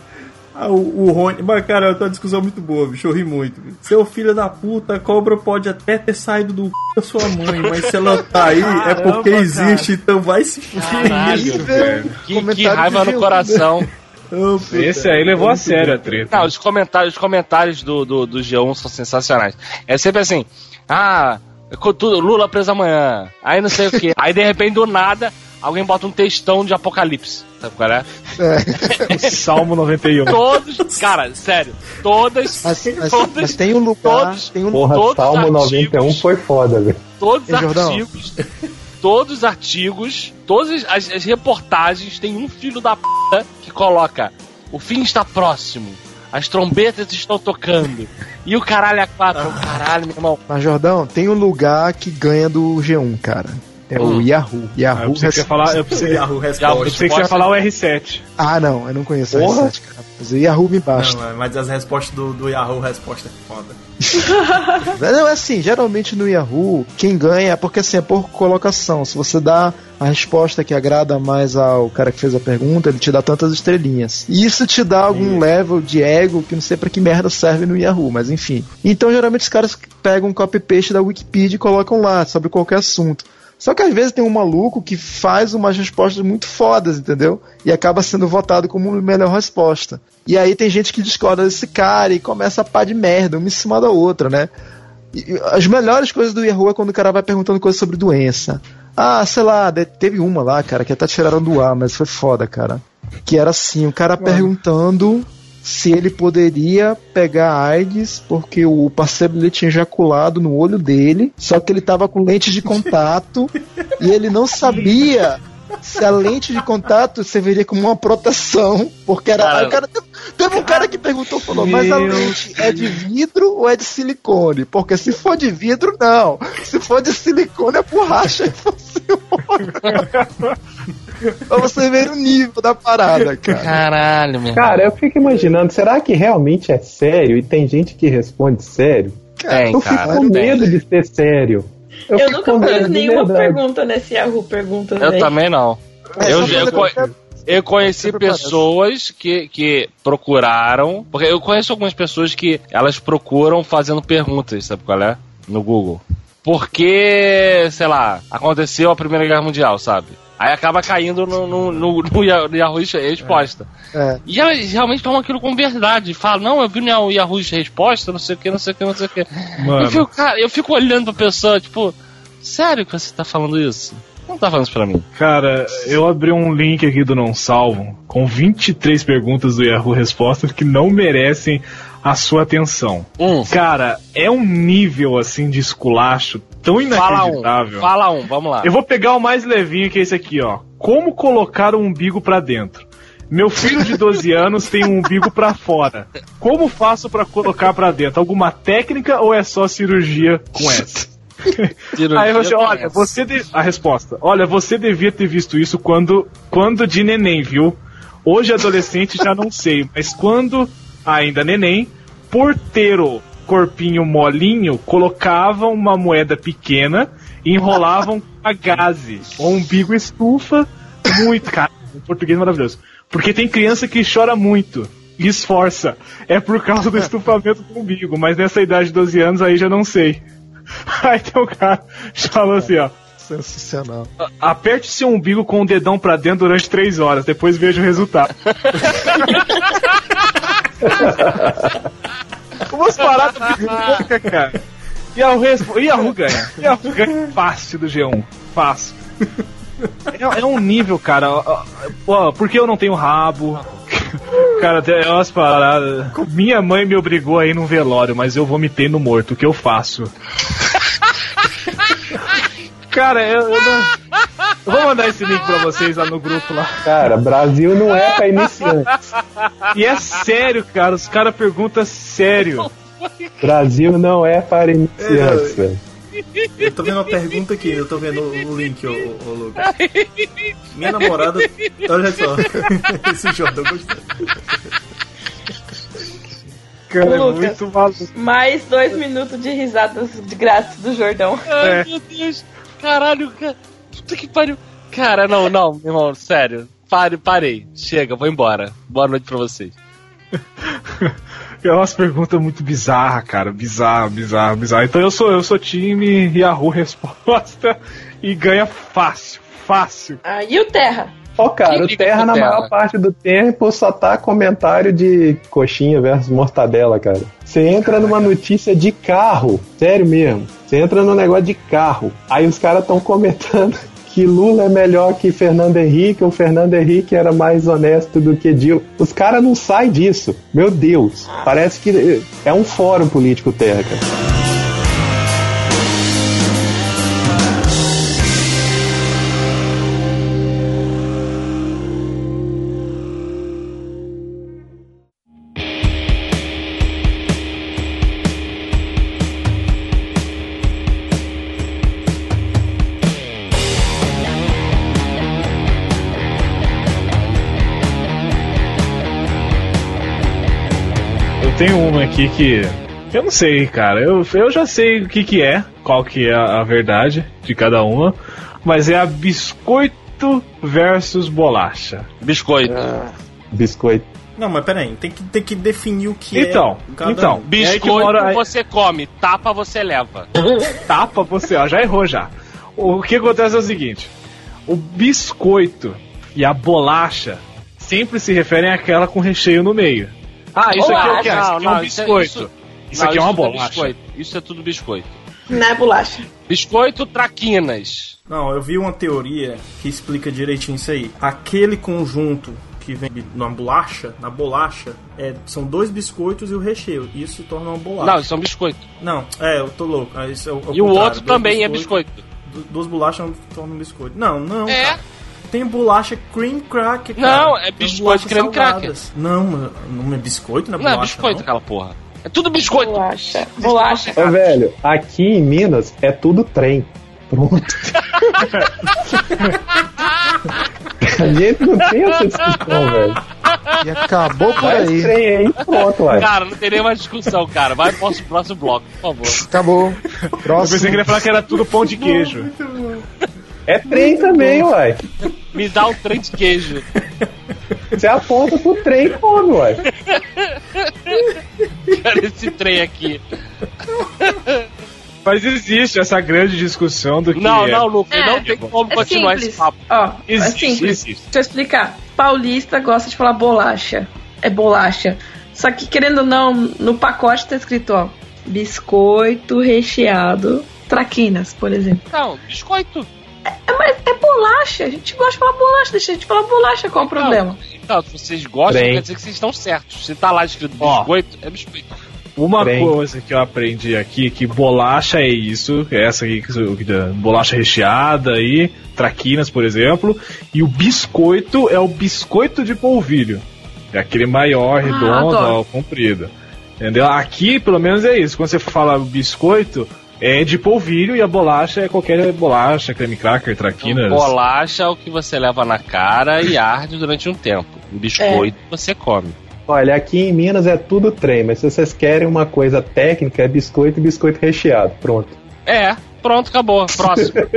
Ah, o, o Rony. Mas, cara, é uma discussão muito boa, bicho. Eu ri muito. Seu filho da puta, a cobra pode até ter saído do c da sua mãe, mas se ela tá aí é porque Caramba, existe, então vai se fuder. Caralho, velho. Que, que raiva no coração. Puta. Esse aí levou a sério a treta. Não, os comentários, os comentários do, do, do G1 são sensacionais. É sempre assim, ah, Lula preso amanhã, aí não sei o que. Aí de repente, do nada, alguém bota um textão de apocalipse. Sabe qual é? Salmo 91. Todos, cara, sério, todas, Mas, mas- todas, mas tem um lugar. todos, Tem um, Porra, Todos Salmo artigos. 91 foi foda, velho. todos os artigos, todos os artigos, todas as, as reportagens, tem um filho da p que coloca o fim está próximo. As trombetas estão tocando. E o caralho é quatro. Caralho, meu irmão. mas, Jordão, tem um lugar que ganha do G1, cara. É o Hum. Yahoo. Ah, eu Yahoo pensei que você ia falar, eu pensei, Yahoo eu responde. pensei que você ia falar o R7. Ah, não, eu não conheço Porra. a R7, cara. Mas o Yahoo me basta. Não, mas as respostas do, do Yahoo resposta é foda. Não, é assim, geralmente no Yahoo, quem ganha é porque assim, é por colocação. Se você dá a resposta que agrada mais ao cara que fez a pergunta, ele te dá tantas estrelinhas. E isso te dá algum level de ego que não sei pra que merda serve no Yahoo, mas enfim. Então, geralmente os caras pegam um copy-paste da Wikipedia e colocam lá, sobre qualquer assunto. Só que às vezes tem um maluco que faz umas respostas muito fodas, entendeu? E acaba sendo votado como a melhor resposta. E aí tem gente que discorda desse cara e começa a pá de merda, uma em cima da outra, né? E- As melhores coisas do Yahoo é quando o cara vai perguntando coisas sobre doença. Ah, sei lá, teve uma lá, cara, que até tiraram do ar, mas foi foda, cara. Que era assim, o cara perguntando se ele poderia pegar AIDS porque o parceiro dele tinha ejaculado no olho dele, só que ele tava com lente de contato e ele não sabia se a lente de contato serviria como uma proteção, porque era. Cara. cara, teve um cara que perguntou, falou, mas a lente é de vidro ou é de silicone? Porque se for de vidro, não. Se for de silicone, é borracha e funciona. pra você ver o nível da parada, cara. Caralho, meu. Cara, eu fico imaginando, será que realmente é sério e tem gente que responde sério? Tem, eu fico cara. com tem. medo de ser sério. Eu, fico nunca fiz nenhuma verdade. pergunta nesse Yahoo Perguntas Eu aí. também não. É, Eu, eu, qualquer- Eu conheci pessoas que, que procuraram. Porque eu conheço algumas pessoas que elas procuram fazendo perguntas, sabe qual é? No Google. Porque, sei lá, aconteceu a Primeira Guerra Mundial, sabe? Aí acaba caindo no, no, no, no Yahoo Resposta. É. E elas realmente tomam aquilo como verdade. Fala, não, eu vi no Yahoo Resposta, não sei o que, não sei o que, não sei o que. Eu fico, cara, eu fico olhando pra pessoa, tipo, sério que você tá falando isso? Não tá falando isso pra mim. Cara, eu abri um link aqui do Não Salvo com 23 perguntas do Yahoo Respostas que não merecem a sua atenção. Hum. Cara, é um nível assim de esculacho tão inacreditável. Fala um, fala um, vamos lá. Eu vou pegar o mais levinho que é esse aqui, ó. Como colocar o umbigo para dentro? Meu filho de 12 anos tem um umbigo para fora. Como faço para colocar para dentro? Alguma técnica ou é só cirurgia com essa? Aí você, olha, você de... a resposta. Olha, você devia ter visto isso quando quando de neném, viu? Hoje adolescente já não sei, mas quando ainda neném, porteiro corpinho molinho, colocavam uma moeda pequena e enrolavam a gaze. O umbigo estufa muito, cara. Em português maravilhoso. Porque tem criança que chora muito e esforça. É por causa do estufamento do umbigo, mas nessa idade de 12 anos aí já não sei. Aí tem um cara falou assim, ó. Sensacional. Aperte seu umbigo com o dedão pra dentro durante 3 horas, depois veja o resultado. Umas paradas boca, cara. Yahoo, Yahoo ganha. Yahoo ganha fácil do G1. Fácil. É, é um nível, cara. Porque eu não tenho rabo? Cara, é umas paradas. Minha mãe me obrigou a ir num velório, mas eu vomitei no morto. O que eu faço? Cara, eu, eu não. Eu vou mandar esse link pra vocês lá no grupo lá. Cara, Brasil não é pra iniciantes. E é sério, cara. Os caras perguntam sério. Brasil não é para iniciantes, velho. Eu tô vendo uma pergunta aqui, eu tô vendo o link, ô, ô, Lucas. Minha namorada. Olha só. Esse Jordan eu gostei. Cara, é muito maluco. Mais dois minutos de risadas de graça do Jordão. Ai, é. meu Deus. Caralho, cara. Puta que pariu. Cara, não, não, meu irmão, sério. Pare, parei. Chega, vou embora. Boa noite pra vocês. É umas perguntas muito bizarras, cara. Bizarro, bizarro, bizarro. Então eu sou, eu sou time Yahoo Resposta e ganha fácil, fácil. Ah, e o Terra? Ó, oh, cara, o Terra, na terra? maior parte do tempo, só tá comentário de coxinha versus mortadela, cara. Você entra numa notícia de carro, sério mesmo. Você entra num negócio de carro. Aí os caras estão comentando que Lula é melhor que Fernando Henrique, ou Fernando Henrique era mais honesto do que Dilma. Os caras não saem disso. Meu Deus. Parece que é um fórum político terra, cara. Aqui que. Eu não sei, cara. Eu, eu já sei o que, que é, qual que é a, a verdade de cada uma. Mas é a biscoito versus bolacha. Biscoito. Ah, biscoito. Não, mas peraí, tem que, tem que definir o que então, é. Cada então, biscoito mora... você come, tapa você leva. tapa você, ó, já errou já. O que acontece é o seguinte: o biscoito e a bolacha sempre se referem àquela com recheio no meio. Ah, isso aqui é o que? Não, isso aqui é um biscoito. Isso, isso aqui é uma é bolacha. Isso é tudo biscoito. Não é bolacha. Biscoito traquinas. Não, eu vi uma teoria que explica direitinho isso aí. Aquele conjunto que vem na bolacha, na bolacha, é, são dois biscoitos e o recheio. Isso torna uma bolacha. Não, isso é um biscoito. Não, é, eu tô louco. Ah, isso é o, e o outro também é biscoito. Duas bolachas tornam um biscoito. Não, não. É. Cara tem bolacha cream crack, cara. Não, é biscoito cream crack. Não, não é biscoito, não é bolacha. Não, é biscoito não. aquela porra. É tudo biscoito. Bolacha. Bolacha. Ô, velho, aqui em Minas é tudo trem. Pronto. A gente não tem essa discussão, velho. E acabou por Vai aí. Trem aí pronto, ué. Cara, não tem nem mais discussão, cara. Vai pro próximo, próximo bloco, por favor. Acabou. Próximo. Eu pensei que ele ia falar que era tudo pão de queijo. É trem também, uai. Me dá um trem de queijo. Você aponta pro trem e come, ué. Quero esse trem aqui. Mas existe essa grande discussão do que Não, é. não, Lucas, É, não tem como É continuar esse simples. papo. Ó, é Existe, simples. existe. Deixa eu explicar. Paulista gosta de falar bolacha. É bolacha. Só que, querendo ou não, no pacote tá escrito, ó, biscoito recheado, traquinas, por exemplo. Não, biscoito. É, mas é bolacha. A gente gosta de falar bolacha. Deixa a gente falar bolacha. Qual o problema? Então, se vocês gostam, Trem. quer dizer que vocês estão certos. Se tá lá escrito Ó. biscoito, é biscoito. Uma Trem. coisa que eu aprendi aqui, que bolacha é isso, é essa aqui, bolacha recheada aí, traquinas, por exemplo, e o biscoito é o biscoito de polvilho. É aquele maior, redondo, adoro. ó, comprido. Entendeu? Aqui, pelo menos, é isso. Quando você fala biscoito, é de polvilho e a bolacha é qualquer bolacha, creme cracker, traquinas. Bolacha é o que você leva na cara e arde durante um tempo. O biscoito você come. Olha, aqui em Minas é tudo trem, mas se vocês querem uma coisa técnica, é biscoito e biscoito recheado. Pronto. É, pronto, acabou. Próximo.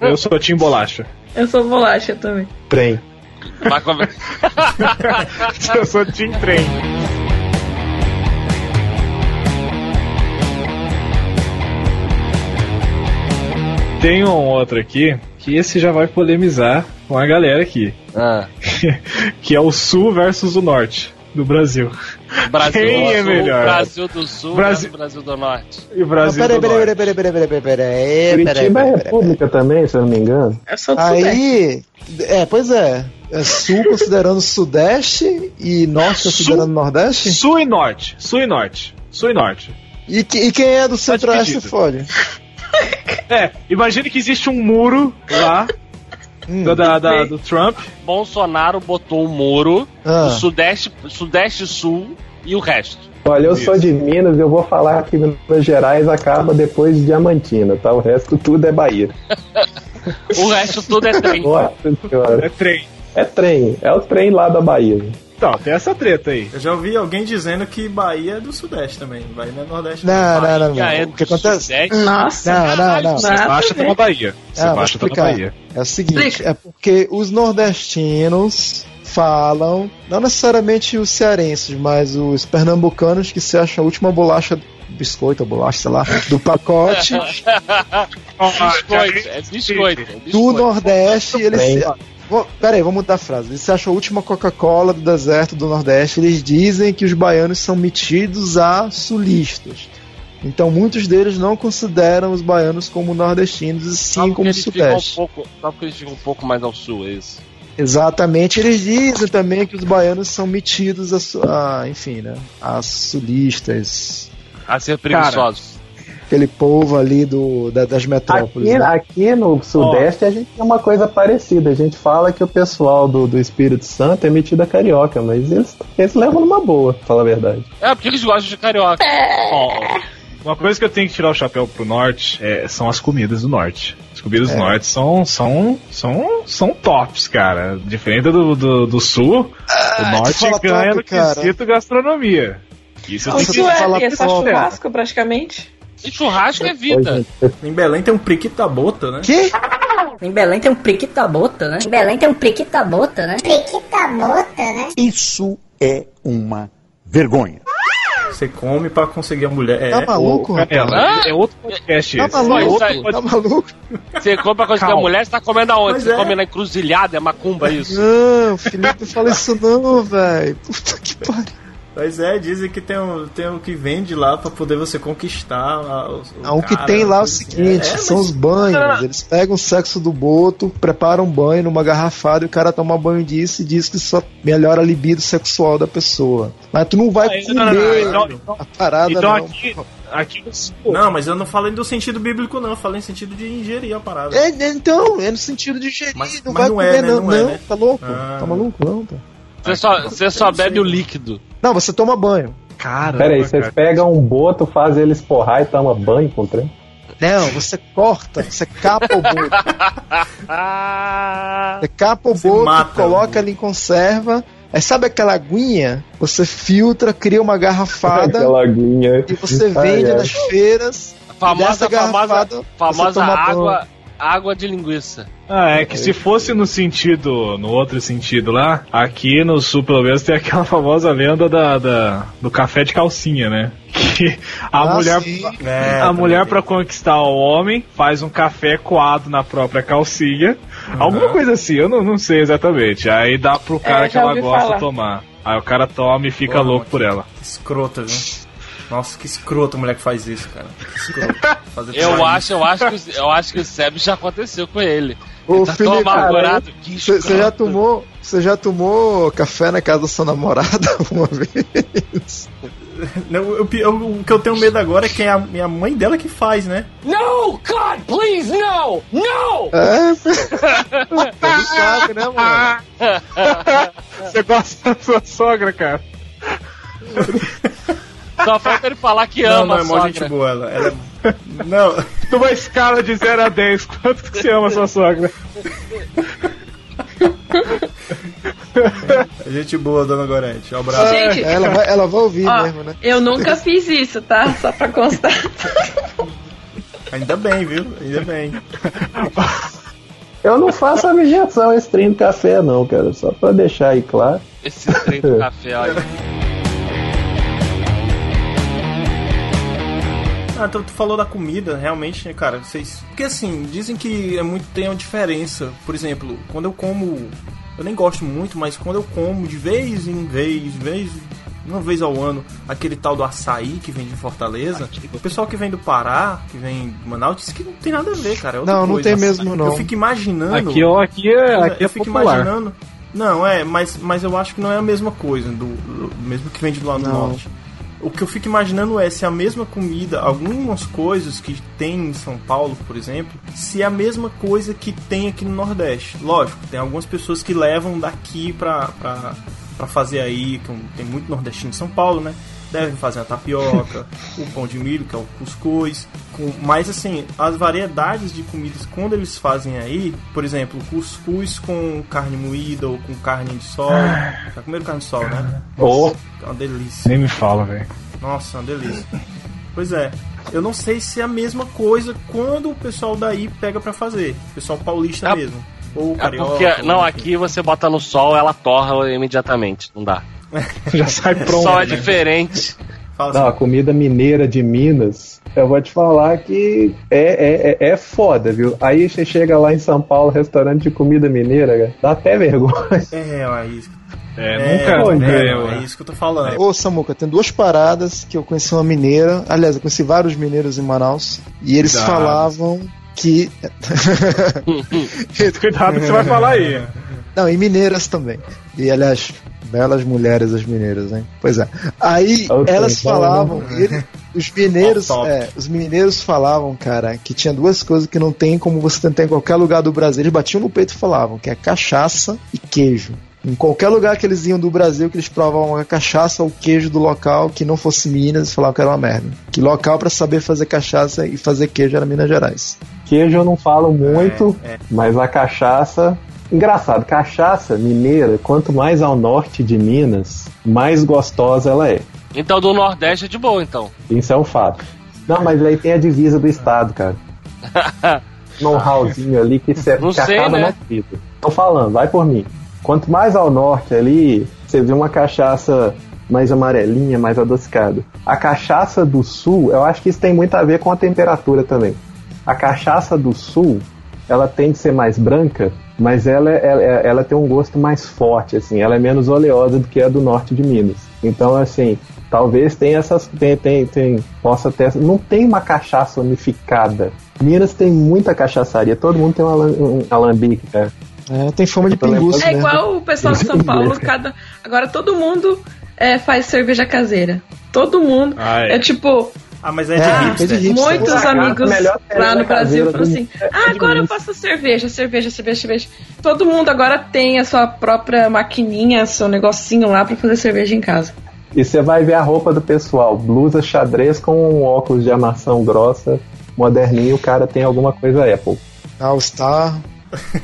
Eu sou Tim Bolacha. Eu sou bolacha também. Trem. Vai comer. eu sou Tim Trem. Tem um outro aqui que esse já vai polemizar com a galera aqui, Ah, que é o Sul versus o Norte do Brasil. Brasil Quem do é Sul, melhor? Brasil do Sul, Brasil- Brasil, Brasil do Norte. E o Brasil peraí, do peraí, Norte. peraí, peraí, peraí, peraí, peraí, peraí, Curitiba é peraí, peraí. república também, se eu não me engano. Do Sudeste. Aí, é, pois é. É sul considerando Sudeste e Norte considerando Nordeste? Sul e Norte. Sul e Norte. Sul e Norte. E, que- e quem é do Centro-Oeste dividido. fode? É, imagine que existe um muro lá Hum. da, da- do Trump. Bolsonaro botou um muro Ah. do Sudeste, Sudeste Sul e o resto. Olha, eu Isso. sou de Minas e eu vou falar que Minas Gerais acaba depois de Diamantina, tá? O resto tudo é Bahia. O resto tudo é trem. Nossa senhora. É trem. É trem, é o trem lá da Bahia. Então, tem essa treta aí. Eu já ouvi alguém dizendo que Bahia é do Sudeste também. Bahia não é Nordeste. Não, não, não, não. Já é O que do acontece? Sudeste. Nossa. Não, não, não. A Baixa tá na Bahia. Ah, vou Sebastião tá na. Bahia. É o seguinte, Explica. é porque os nordestinos falam, não necessariamente os cearenses, mas os pernambucanos que se acham a última bolacha biscoito, ou bolacha, sei lá, do pacote Biscoito, é biscoito. É do biscoito. Nordeste, eles Vou- Pera aí, vamos mudar a frase. Eles se acham a última Coca-Cola do deserto do Nordeste. Eles dizem que os baianos são metidos a sulistas. Então muitos deles não consideram os baianos como nordestinos e sim como sudeste. Um pouco, só porque eles ficam um pouco mais ao sul, é isso. Exatamente, eles dizem também que os baianos são metidos a, a enfim, né, a sulistas, A ser preguiçosos. Aquele povo ali do, da- das metrópoles. Aqui, né? aqui no Sudeste a gente tem uma coisa parecida. A gente fala que o pessoal do, do Espírito Santo é metido a carioca, mas eles, eles levam numa boa, pra falar a verdade. É, porque eles gostam de carioca. Ó, Uma coisa que eu tenho que tirar o chapéu pro norte é, são as comidas do norte. As comidas É. do norte são, são, são, são tops, cara. Diferente do, do, do sul, o tu norte fala ganha top, no cara. quesito gastronomia. Isso eu O tenho que Sul Você é, fala é só churrasco, praticamente. E churrasco é vida. Em Belém tem um priquita bota, né? Que? Em Belém tem um priquita bota, né? Em Belém tem um priquita bota, né? Isso é uma vergonha. Você come pra conseguir a mulher. É, Tá maluco, Hã? é outro podcast Tá maluco? aí. Tá maluco? Você come pra conseguir a Calma. mulher, você tá comendo aonde? Mas Você é. come na encruzilhada, é macumba isso. Não, Felipe, não fala isso não, velho. Puta que pariu. Pois é, dizem que tem um, tem um que vende lá pra poder você conquistar o, o Ah, o que tem lá é o seguinte, É, são mas- os banhos. Eles pegam o sexo do boto, preparam um banho numa garrafada e o cara toma banho disso e diz que só melhora a libido sexual da pessoa. Mas tu não vai Ah, comer não, não, não, então- então- a parada Então não. aqui, aqui no Não, mas eu não falei do sentido bíblico, não. Eu falei em sentido de ingerir a parada. É, é, então, é no sentido de gerir, Mas- não mas vai não comer é, né? não, Não é, né? tá louco? Ah. Tá maluco? Não, pô. Você só, você só bebe o líquido. Não, você toma banho. Caramba, Pera aí, vocês cara. pegam um boto, fazem ele esporrar e toma banho com o trem? Não, você corta, você capa o boto. Você capa o Você boto, mata coloca ali em conserva. Aí sabe aquela aguinha? Você filtra, cria uma garrafada Aquela aguinha. e você vende ai. nas feiras. a famosa, famosa, garrafada, você famosa toma banho. Água, de linguiça. Ah, é que se fosse no sentido, no outro sentido lá, aqui no sul pelo menos tem aquela famosa lenda da, da- do café de calcinha, né? Que a Ah, mulher, sim. É, a também mulher para conquistar o homem faz um café coado na própria calcinha, alguma coisa assim, eu não, não sei exatamente. Aí dá pro cara É, que ela gosta falar. tomar. Aí o cara toma e fica louco por ela. Escrota, viu? Nossa, que escrota a mulher que faz isso, cara. Que escroto. Fazer Eu tudo acho, eu acho que, o- eu acho que o Seb já aconteceu com ele. Ô, ele tá tão Felipe, amargurado Você já escroto. tomou. Você já tomou café na casa da sua namorada uma vez? Não, eu- eu- o que eu tenho medo agora é que é a minha mãe dela que faz, né? No! God, please, no! No! É, você sabe, né, mano? Você gosta da sua sogra, cara? Só falta ele falar que Não, ama não, é a mó gente sogra. boa ela. ela é... Não, Numa escala de 0 a 10, quanto que você ama a sua sogra? é gente boa, dona Gorete. Um abraço. Gente, Ela vai, ela vai ouvir ó, mesmo, né? eu nunca fiz isso, tá? Só pra constar. Ainda bem, viu? Ainda bem. Eu não faço abjeção a esse trem do café, não, cara. Só pra deixar aí claro. Esse trem do café, olha. Ah, então tu falou da comida, realmente, né, cara, vocês. Porque assim, dizem que é muito tem uma diferença. Por exemplo, quando eu como. Eu nem gosto muito, mas quando eu como de vez em vez, de vez. Uma vez ao ano, aquele tal do açaí que vem de Fortaleza. O pessoal que vem do Pará, que vem de Manaus, diz que não tem nada a ver, cara. é outra Não, não coisa. tem mesmo, não. Eu fico imaginando. Aqui, ó, aqui é, aqui eu é fico popular. imaginando. Não, é, mas, mas eu acho que não é a mesma coisa, do, do- mesmo que vem de lá no Não. norte. O que eu fico imaginando é se a mesma comida, algumas coisas que tem em São Paulo, por exemplo, se é a mesma coisa que tem aqui no Nordeste. Lógico, tem algumas pessoas que levam daqui pra, pra, pra fazer aí, tem muito nordestino em São Paulo, né? Devem fazer a tapioca, o pão de milho, que é o cuscuz. Com, mas assim, as variedades de comidas, quando eles fazem aí, por exemplo, cuscuz com carne moída ou com carne de sol. Já comeram carne de sol, né? Ou É uma delícia. Nem me fala, velho. Nossa, uma delícia. Pois é. Eu não sei se é a mesma coisa quando o pessoal daí pega pra fazer. O pessoal paulista É- mesmo. Ou É carioca. porque, não, aqui você bota no sol, ela torra imediatamente. Não dá. Já sai O pronto. sol é né? diferente. Fala Não, a assim, comida mineira de Minas, eu vou te falar que é, é, é, é foda, viu? Aí você chega lá em São Paulo, restaurante de comida mineira, cara, dá até vergonha. é, é isso. É, É, nunca. tá é, ué. é isso que eu tô falando. Ô, Samuca, tem duas paradas que eu conheci uma mineira. Aliás, eu conheci vários mineiros em Manaus. E eles Cuidado. falavam que. Cuidado que você vai falar aí. Não, e mineiras também. E aliás, belas mulheres as mineiras, hein? Pois é. Aí Ok, elas então, falavam, ele- os mineiros, é, os mineiros falavam, cara, que tinha duas coisas que não tem como você tentar em qualquer lugar do Brasil. Eles batiam no peito e falavam, que é cachaça e queijo. Em qualquer lugar que eles iam do Brasil, que eles provavam a cachaça ou o queijo do local que não fosse Minas, eles falavam que era uma merda. Que local pra saber fazer cachaça e fazer queijo era Minas Gerais. Queijo eu não falo muito, É, é. mas a cachaça. Engraçado, cachaça mineira, quanto mais ao norte de Minas, mais gostosa ela é. Então do Nordeste é de boa, então. Isso é um fato. Não, mas aí tem a divisa do estado, cara. Know-howzinho ali que, Não que sei, acaba né? na vida. Tô falando, vai por mim. Quanto mais ao norte ali, você vê uma cachaça mais amarelinha, mais adocicada. A cachaça do sul, eu acho que isso tem muito a ver com a temperatura também. A cachaça do sul, ela tem de ser mais branca, mas ela, é- ela, é- ela tem um gosto mais forte, assim, ela é menos oleosa do que a do norte de Minas. Então, assim, talvez tenha essas. Tem, tem, tem, possa ter. Não tem uma cachaça unificada. Minas tem muita cachaçaria, todo mundo tem um, alam- um alambique, cara. É, tem fama de pinguço, É né? igual o pessoal de São Paulo, cada. Agora todo mundo é, faz cerveja caseira. Todo mundo. Ah, é. É tipo, Ah, mas é de É, hipster. é de hipster. muitos Essa amigos é a lá no Brasil falam assim. É ah, de agora eu faço cerveja, cerveja, cerveja, cerveja. Todo mundo agora tem a sua própria maquininha, seu negocinho lá pra fazer cerveja em casa. E você vai ver a roupa do pessoal, blusa xadrez com um óculos de armação grossa, moderninho, o cara tem alguma coisa Apple. All Star.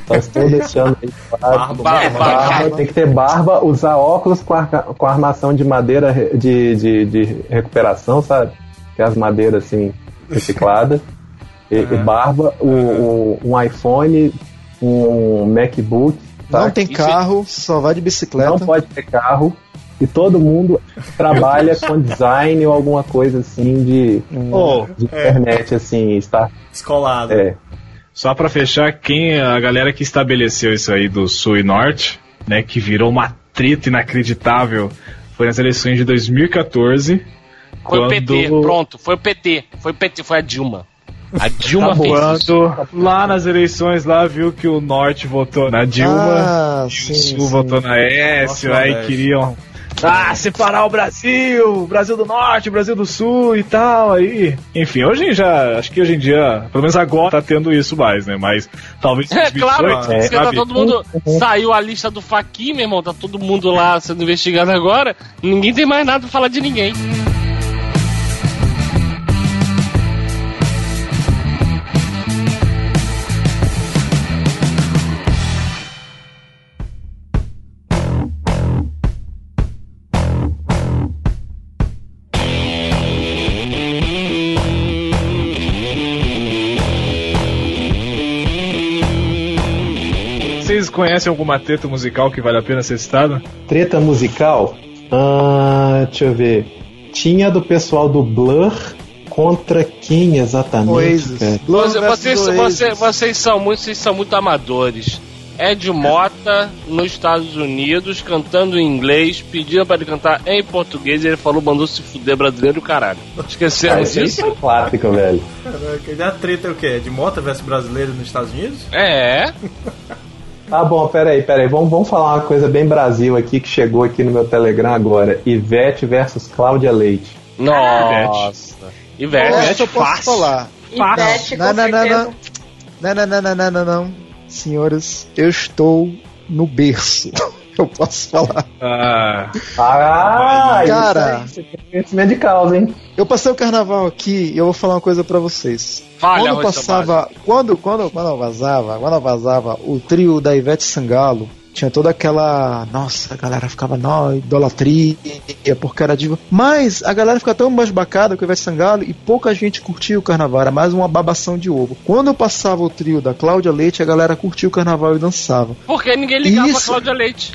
Só estou deixando aí claro. Barba, Barba, barba. Barba, tem que ter barba, usar óculos com, arca- com armação de madeira de, de, de recuperação, sabe? Que é as madeiras assim, recicladas. e, e barba, o- um iPhone, um MacBook. Não tá? tem carro, só vai de bicicleta. Não pode ter carro. E todo mundo trabalha com design ou alguma coisa assim de, Oh, de internet, assim, está. Escolado. É. Só pra fechar, quem a galera que estabeleceu isso aí do Sul e Norte, né, que virou uma treta inacreditável, foi nas eleições de 2014. Foi o quando- PT, pronto, foi o PT. Foi o PT, foi a Dilma. A Dilma Tá. Quando lá nas eleições lá viu que o Norte votou na Dilma Ah, e sim, o Sul sim. votou na Nossa, aí Nordeste. queriam ah, separar o Brasil, Brasil do Norte, Brasil do Sul e tal, aí. Enfim, hoje já, acho que hoje em dia, pelo menos agora tá tendo isso mais, né? Mas talvez É claro, 2018, porque tá todo mundo. Saiu a lista do Faquin, meu irmão, tá todo mundo lá sendo investigado agora. Ninguém tem mais nada pra falar de ninguém. Conhecem alguma treta musical que vale a pena ser citada? Treta musical? Ah, deixa eu ver. Tinha do pessoal do Blur contra quem exatamente? Oasis. Você- vocês, você- vocês são muito, vocês são muito amadores. Ed Mota nos Estados Unidos cantando em inglês, pedindo pra ele cantar em português e ele falou, mandou se fuder brasileiro, caralho. Ah, Esqueceram isso aí disso? é um clássico, velho. Caraca, e a treta é o quê? De Mota versus brasileiro nos Estados Unidos? É. Tá bom, peraí, peraí. Vamos, vamos falar uma coisa bem Brasil aqui que chegou aqui no meu Telegram agora. Ivete versus Cláudia Leite. Nossa. Ivete. Essa eu posso falar. Ivete, Não, não, não, não. Não, não, não, não, não, não, não. Senhoras, eu estou no berço. Eu posso falar. Ah, Ah, Cara. isso aí, você tem conhecimento de causa, hein? Eu passei o carnaval aqui e eu vou falar uma coisa pra vocês. Fale, quando passava, quando, quando, quando eu vazava, quando eu vazava o trio da Ivete Sangalo, tinha toda aquela, nossa, a galera ficava, não, idolatria, porque era diva. Mas a galera fica tão basbacada com o Ivete Sangalo e pouca gente curtia o carnaval, era mais uma babação de ovo. Quando eu passava o trio da Cláudia Leite, a galera curtia o carnaval e dançava. Porque ninguém ligava Isso. pra Cláudia Leite.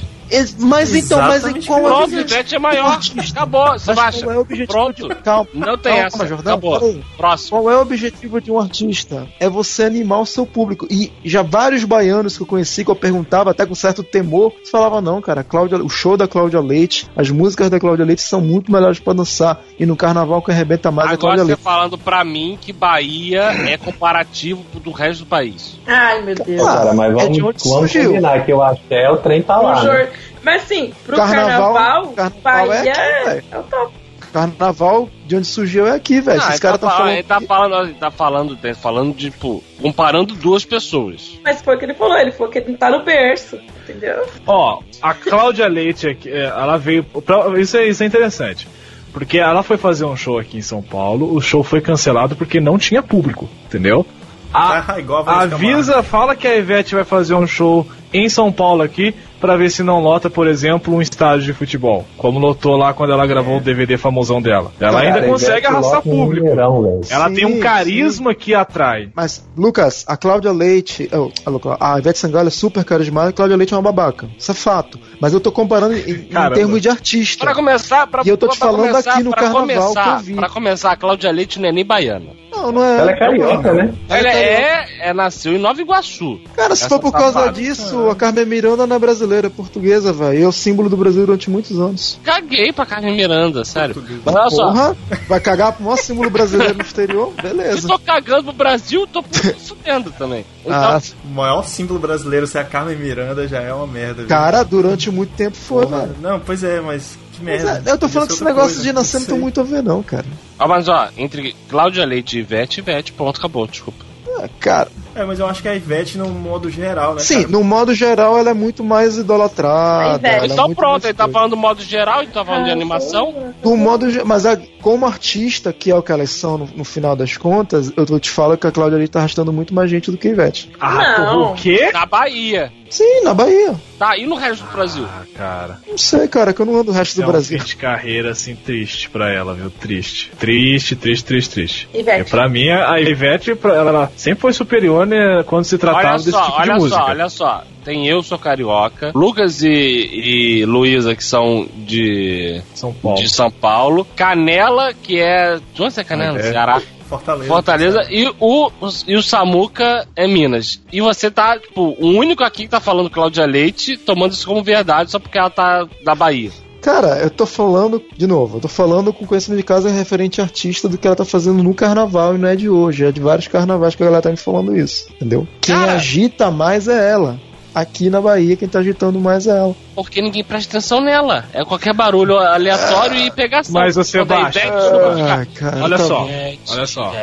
Mas então, mas Exatamente qual é o Pronto, objetivo? Ivete é maior. Acabou, Mas Sebastião. qual é o objetivo Pronto. de... Calma, Não tem calma, essa. Jordão, Acabou. peraí. Próximo. Qual é o objetivo de um artista? É você animar o seu público. E já vários baianos que eu conheci, que eu perguntava até com certo temor, eles falavam, não, cara, Cláudia, o show da Cláudia Leite, as músicas da Cláudia Leite são muito melhores pra dançar. E no carnaval que arrebenta mais é a Agora Cláudia você Leite. falando pra mim que Bahia é comparativo do resto do país. Ai, meu Deus. Cara, mas é vamos, de onde vamos combinar que eu acho que é o trem tá lá. né? Mas sim, pro Carnaval- carnaval, carnaval Bahia é aqui, é, o top. Carnaval, de onde surgiu é aqui, velho. Esses ele caras tá, estão falando, ele tá falando, ele tá falando, tá falando de, tipo, comparando duas pessoas. Mas foi o que ele falou, ele falou que ele tá no berço, entendeu? Ó, a Cláudia Leite, aqui, é, ela veio. pra- isso, é, isso é interessante. Porque ela foi fazer um show aqui em São Paulo, o show foi cancelado porque não tinha público, entendeu? A, igual a avisa, fala que a Ivete vai fazer um show em São Paulo aqui, pra ver se não lota, por exemplo, um estádio de futebol. Como lotou lá quando ela gravou o DVD famosão dela. Ela Cara, ainda consegue arrastar um público. Mineirão. Ela Sim, tem um carisma que atrai. Mas, Lucas, a Cláudia Leite. oh, a Ivete Sangalo é super carismática, a Cláudia Leite é uma babaca. Isso é fato. Mas eu tô comparando em, em termos de artista. Pra começar, pra, E eu tô te falando começar, aqui no carnaval começar, que eu vi. Pra começar, a Cláudia Leite não é nem baiana. Não, não é. Ela é carioca, né? Ela é, é, nasceu em Nova Iguaçu. Cara, se Essa for por causa safada. disso, a Carmen Miranda não é brasileira, é portuguesa, velho. É o símbolo do Brasil durante muitos anos. Caguei pra Carmen Miranda, sério. Mas olha só, Porra, vai cagar pro maior símbolo brasileiro no exterior? eu Beleza. tô cagando pro Brasil, tô fudendo também. Então, Ah, O maior símbolo brasileiro ser a Carmen Miranda já é uma merda. viu? cara, durante muito tempo foi, Porra, velho. Não, pois é, mas que merda. é, eu tô falando que Podia esse negócio coisa, de nascer não tem muito a ver, não, cara. ó, mas ó, entre Cláudia Leite e Ivete, Ivete, pronto, acabou, desculpa. Ah, cara, É, mas eu acho que a Ivete, no modo geral, né? sim, cara? no modo geral ela é muito mais idolatrada. É então muito pronto, mais ele tá falando do modo geral, ele tá falando de animação. Do modo, mas a- como artista, que é o que elas são no, no final das contas, eu tô- te falo que a Cláudia Leite tá arrastando muito mais gente do que a Ivete. Ah, Não. o quê? Na Bahia. Sim, na Bahia. Tá, e no resto do Brasil? Ah, cara. Não sei, cara, que eu não ando o resto do é um Brasil. fim de carreira, assim, triste pra ela, viu? Triste. Triste, triste, triste, triste. Ivete. Porque pra mim, a Ivete, pra- ela sempre foi superior, né, quando se tratava Olha desse só, tipo de olha música. só, olha só. Tem eu, sou carioca. Lucas e, e Luísa, que são de São Paulo. de São Paulo. Canela, que é. De onde é Canela? Ah, é. Ceará. Fortaleza. Fortaleza. E o, e o Samuca é Minas. E você tá, tipo, o único aqui que tá falando Cláudia Leite, tomando isso como verdade só porque ela tá da Bahia. Cara, eu tô falando, de novo, eu tô falando com conhecimento de casa referente artista do que ela tá fazendo no carnaval e não é de hoje, é de vários carnavais que a galera tá me falando isso, entendeu? Quem Cara. agita mais é ela. Aqui na Bahia, quem tá agitando mais é ela. Porque ninguém presta atenção nela. É qualquer barulho aleatório e pegação. Mas você é baixa. Fica, Ah, cara, Olha tá só, olha só.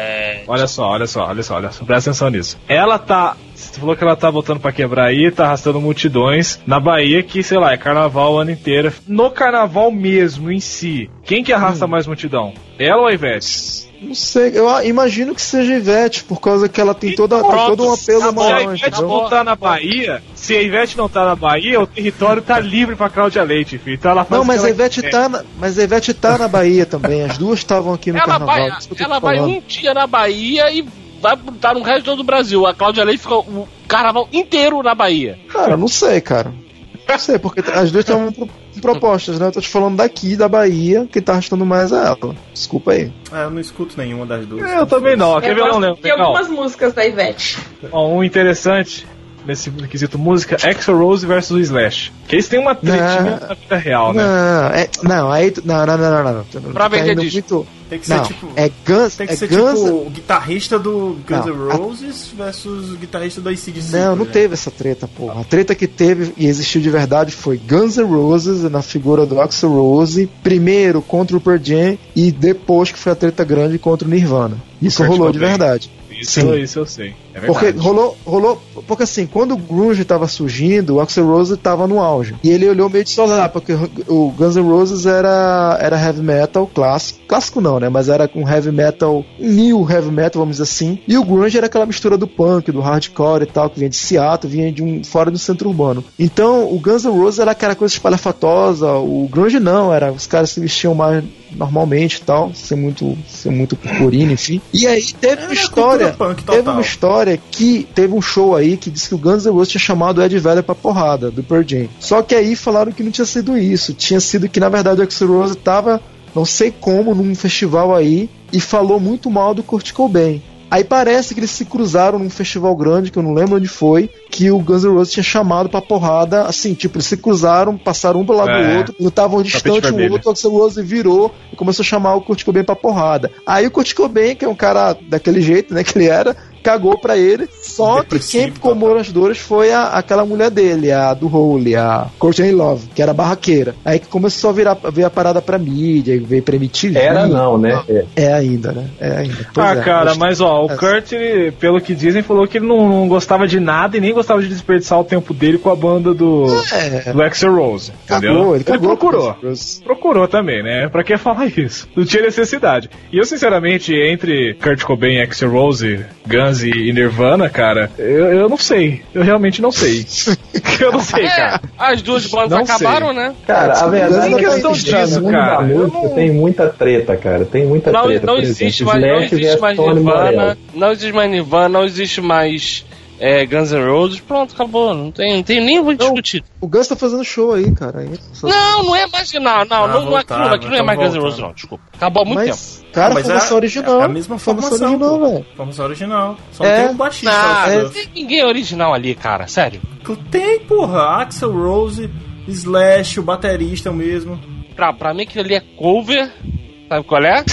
Olha só, olha só, olha só, olha só. Presta atenção nisso. Ela tá. Você falou que ela tá voltando pra quebrar aí, tá arrastando multidões na Bahia, que, sei lá, é carnaval o ano inteiro. No carnaval mesmo, em si, quem que arrasta mais multidão? Ela ou a Ivete? Não sei, eu imagino que seja Ivete, por causa que ela tem toda, tem Pronto, todo um apelo acabou. Se a maior, Ivete entendeu? não tá na Bahia, se a Ivete não tá na Bahia, o território tá livre pra Cláudia Leite, filho. Então ela faz Não, mas a Ivete quer. tá na, mas a Ivete tá na Bahia também. As duas estavam aqui no Ela carnaval. vai, ela vai um dia na Bahia e vai botar no resto do Brasil. A Cláudia Leite fica o carnaval inteiro na Bahia. Cara, não sei, cara. Não sei, porque as duas estavam pro- propostas, né? Eu tô te falando daqui, da Bahia, quem tá arrastando mais é ela. Desculpa aí. É, eu não escuto nenhuma das duas. Eu também não. Quer Eu ver? Eu não lembro. de algumas músicas da Ivete. Ó, um interessante nesse quesito música, Exo Rose versus Slash. Que eles têm uma tretinha Não. na vida real, né? Não, é, não, aí não, não, não, não, não. Pra tá vender indo disco. muito- Tem que ser Não, tipo. é Guns, Tem que é ser Guns. tipo o guitarrista do Guns N' Não, a- Roses versus o guitarrista do ACDC. Não, não por teve essa treta, porra. A treta que teve e existiu de verdade foi Guns N' Roses na figura do Axl Rose, primeiro contra o Pearl Jam e depois que foi a treta grande contra o Nirvana. Isso rolou de verdade. Isso, Sim. isso eu sei. É Porque rolou, rolou. Porque assim, quando o Grunge tava surgindo, o Axl Rose tava no auge. E ele olhou meio de solar, porque o Guns N' Roses era, era heavy metal clássico. Clássico não, né? Mas era com heavy metal, new heavy metal, vamos dizer assim. E o Grunge era aquela mistura do punk, do hardcore e tal, que vinha de Seattle, vinha de um fora do centro urbano. Então, o Guns N' Roses era aquela coisa espalhafatosa, o Grunge não, era os caras se vestiam mais normalmente e tal, sem muito, sem muito purpurina, enfim. E aí teve uma Era história, punk teve uma história que teve um show aí que disse que o Guns N' Roses tinha chamado o Ed Vedder pra porrada, do Pearl Jam. Só que aí falaram que não tinha sido isso, tinha sido que na verdade o Axl Rose tava, não sei como, num festival aí e falou muito mal do Kurt Cobain. Aí parece que eles se cruzaram num festival grande, que eu não lembro onde foi, que o Guns N' Roses tinha chamado pra porrada, assim, tipo, eles se cruzaram, passaram um pro lado É. do outro, lutavam distante um outro, o Axl Rose virou e começou a chamar o Kurt Cobain pra porrada. Aí o Kurt Cobain, que é um cara daquele jeito, né, que ele era, cagou pra ele, só que quem ficou total. as dores foi a, aquela mulher dele, a do Hole, a Courtney Love, que era barraqueira. Aí que começou a virar ver a parada pra mídia, e veio pra MTV. Era não, né? É. É ainda, né? É ainda. Pois ah, é, cara, mas ó, o é. Kurt, ele, pelo que dizem, falou que ele não, não gostava de nada e nem gostava de desperdiçar o tempo dele com a banda do, É, do Axl Rose. Entendeu? cagou, ele cagou. procurou. pro Rose. Procurou também, né? Pra que falar isso? Não tinha necessidade. E eu, sinceramente, entre Kurt Cobain, Axl Rose, Guns e e Nirvana, cara, eu, eu não sei. Eu realmente não sei. eu não sei, É, cara. as duas bandas Não acabaram, né? Cara, a verdade é questão que disso, cara. música não- tem muita treta, cara. Tem muita Não, treta. não existe exemplo, mais, não existe mais Nirvana, não existe mais Nirvana, não existe mais é, Guns N' Roses, pronto, acabou. Não tem, não tem nem vou discutir. O Gus tá fazendo show aí, cara. aí, só- Não, não é mais. Não, não, Ah, não, não, voltaram, aquilo, aquilo não é então mais Guns N'. Roses, não, desculpa. Acabou há muito tempo. Mas, cara, Mas formação é- original. É a mesma formação, original, pô. velho. Formação original. Só É. não tem um baixista. Ah, né? não tem ninguém original ali, cara, sério. Tem, porra. Axel Rose, Slash, o baterista mesmo. Pra, pra mim aquilo ali é cover, sabe qual é?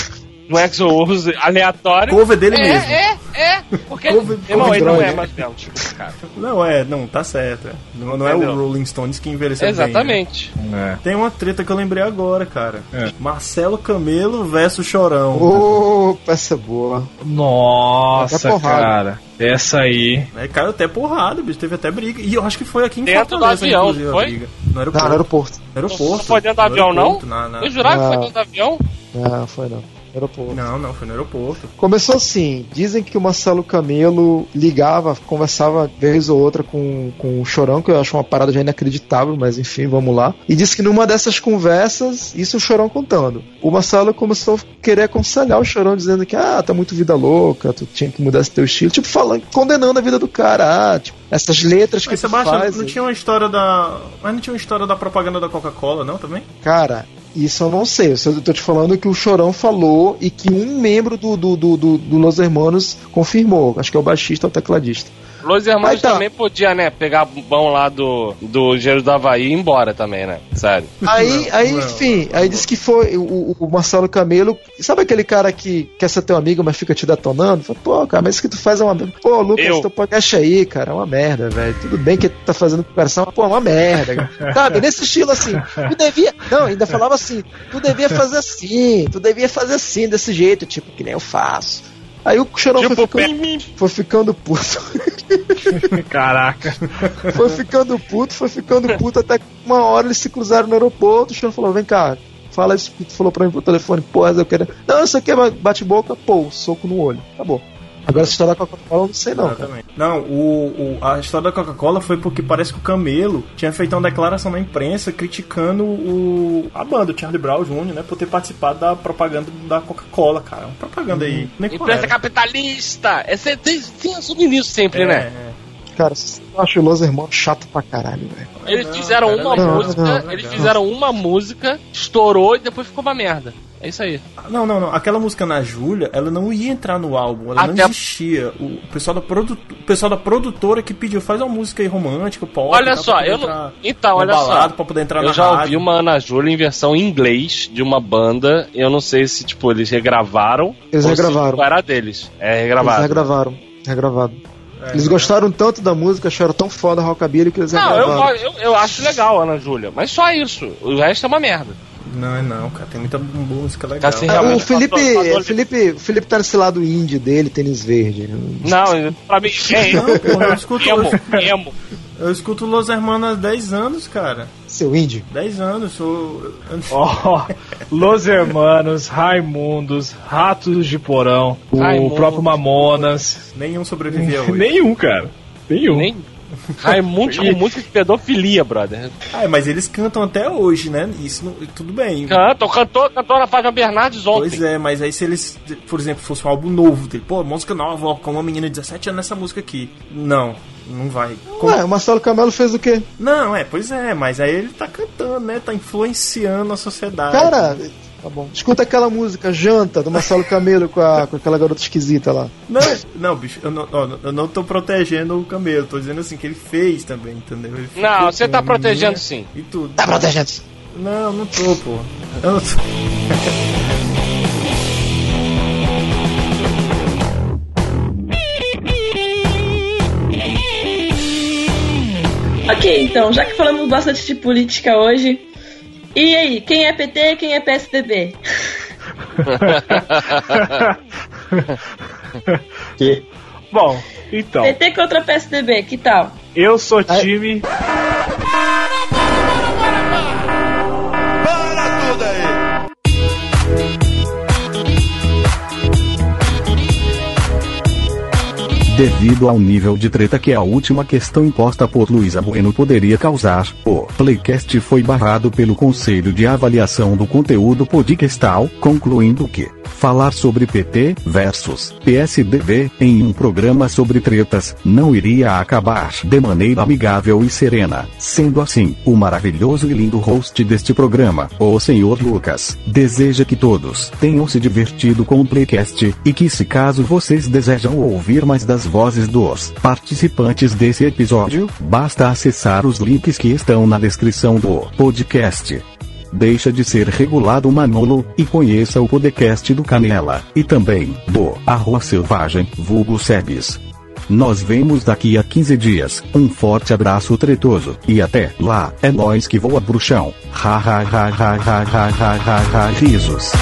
Do Exo Rose aleatório. Cover dele é, mesmo. É, é, porque. Cover- Irmão, cover ele não droga. é mais mesmo, tipo, cara. Não, é, não, tá certo. é. Não, não é o Rolling Stones que envelheceu bem. né? Exatamente. É. Tem uma treta que eu lembrei agora, cara. É. Marcelo Camelo versus Chorão. Ô, peça boa. Nossa, cara. Essa aí. Né, caiu até porrada, bicho. Teve até briga. E eu acho que foi aqui em Dentro do Fortaleza, avião, inclusive, a foi? briga. No Não, aeroporto. no aeroporto. No aeroporto. Não foi dentro do No avião, não? na- na- Eu jurava que foi dentro do avião. Não, foi não. Aeroporto. Não, não, foi no aeroporto. Começou assim, dizem que o Marcelo Camelo ligava, conversava vez ou outra com, com o Chorão, que eu acho uma parada já inacreditável, mas enfim, vamos lá. E disse que numa dessas conversas, isso o Chorão contando, o Marcelo começou a querer aconselhar o Chorão, dizendo que, ah, tá muito vida louca, tu tinha que mudar esse teu estilo, tipo, falando, condenando a vida do cara, ah, tipo, essas letras Mas que Sebastião, faz. não tinha uma história da. Mas não tinha uma história da propaganda da Coca-Cola, não, também? Cara, isso eu não sei. Eu tô te falando que o Chorão falou e que um membro do, do, do, do, do Los Hermanos confirmou. Acho que é o baixista ou o tecladista. Los Hermanos tá. também podia, né, pegar o bom lá do, do Engenheiro do Havaí e ir embora também, né? Sério. Aí, aí não, enfim, aí disse que foi o, o Marcelo Camelo. Sabe aquele cara que quer ser teu amigo, mas fica te detonando? Fala, Pô, cara, mas isso que tu faz é uma. Pô, Lucas, Eu. teu podcast aí, cara, é uma merda, velho. Tudo bem que tu tá fazendo mas pô, é uma merda. cara. Sabe, nesse estilo assim. Tu devia. Não, ainda falava assim, tu devia fazer assim, tu devia fazer assim, desse jeito, tipo, que nem eu faço. Aí o Chorão foi, Tipo, ficando, foi ficando puto. Caraca. foi ficando puto, foi ficando puto, até que uma hora eles se cruzaram no aeroporto, o Chorão falou, vem cá, fala isso que tu falou pra mim pro telefone, porra, eu quero. Não, isso aqui é bate-boca, pô, soco no olho. Acabou. Agora essa história da Coca-Cola eu não sei não. cara. Não, o, o- a história da Coca-Cola foi porque parece que o Camelo tinha feito uma declaração na imprensa criticando o, a banda, o Charlie Brown Jr., né, por ter participado da propaganda da Coca-Cola, cara. Uma propaganda aí. Nem qual Empresa era. capitalista! É, tem, tem assume nisso sempre, É, né? é. Cara, eu acho o Los Hermanos chato pra caralho, velho. Eles Não, fizeram é uma legal, música, não, eles fizeram uma música, estourou e depois ficou uma merda. É isso aí. Não, não, não. Aquela música na Júlia, ela não ia entrar no álbum, ela não Até- existia. O pessoal da, produ... o pessoal da produtora que pediu, faz uma música aí romântica, pop. Olha só, eu não. Então, na olha só. Pra poder entrar Eu na já ouvi rádio. uma Ana Júlia em versão em inglês de uma banda. Eu não sei se, tipo, eles regravaram. Eles ou regravaram. Se era deles. É Eles regravado. regravaram. Regravado. É, Eles gostaram tanto da música, acharam tão foda a Rockabilly que eles Não, eu, regravaram. eu, eu acho legal, Ana Júlia. Mas só isso. O resto é uma merda. Não, é não, cara. Tem muita música legal. É, realmente o Felipe, passou- passou- Felipe, o Felipe tá nesse lado indie dele, tênis verde. Não, pra mim. É Não, porra, eu escuto, emo, emo. eu escuto Los Hermanos há 10 anos, cara. Seu indie. 10 anos, sou. Ó, Los Hermanos, Raimundos, Ratos de Porão, o próprio Mamonas. Nenhum sobrevivia hoje. Nenhum, cara. Nenhum. Nem. Raimundo com música de pedofilia, brother. Ah, mas eles cantam até hoje, né? Isso não- tudo bem. Canta, cantou, cantou na Fátima Bernardes ontem. Pois é, mas aí se eles, por exemplo, fosse um álbum novo dele, pô, música nova, ó, com uma menina de 17 anos nessa música aqui. Não, não vai. Como- Ué, o Marcelo Camelo fez o quê? Não, é, pois é, mas aí ele tá cantando, né? Tá influenciando a sociedade. Cara, tá bom. Escuta aquela música, Janta, do Marcelo Camelo com, a- com aquela garota esquisita lá. Não, não, bicho, eu não, ó, eu não tô protegendo o Camelo, tô dizendo assim que ele fez também, entendeu? Ele Não, você tá protegendo sim. E tudo. Tá protegendo. Não, não tô, pô. Eu não tô. Ok, então, já que falamos bastante de política hoje, e aí, quem é PT quem é PSDB? Que Bom, então, PT contra PSDB, que tal? eu sou time. Devido ao nível de treta que a última questão imposta por Luísa Bueno poderia causar, o Playcast foi barrado pelo Conselho de Avaliação do Conteúdo Podcastal, concluindo que falar sobre PT versus PSDB em um programa sobre tretas não iria acabar de maneira amigável e serena. Sendo assim, o maravilhoso e lindo host deste programa, o Sr. Lucas, deseja que todos tenham se divertido com o Playcast e que se caso vocês desejam ouvir mais das vozes dos participantes desse episódio, basta acessar os links que estão na descrição do podcast. Deixa de ser regulado Manolo, e conheça o podcast do Canela, e também, do Arroa Selvagem, vulgo Sebes. Nós vemos daqui a 15 dias, um forte abraço tretoso, e até lá, é nóis que voa bruxão. Ha ha ha ha ha ha ha ha risos.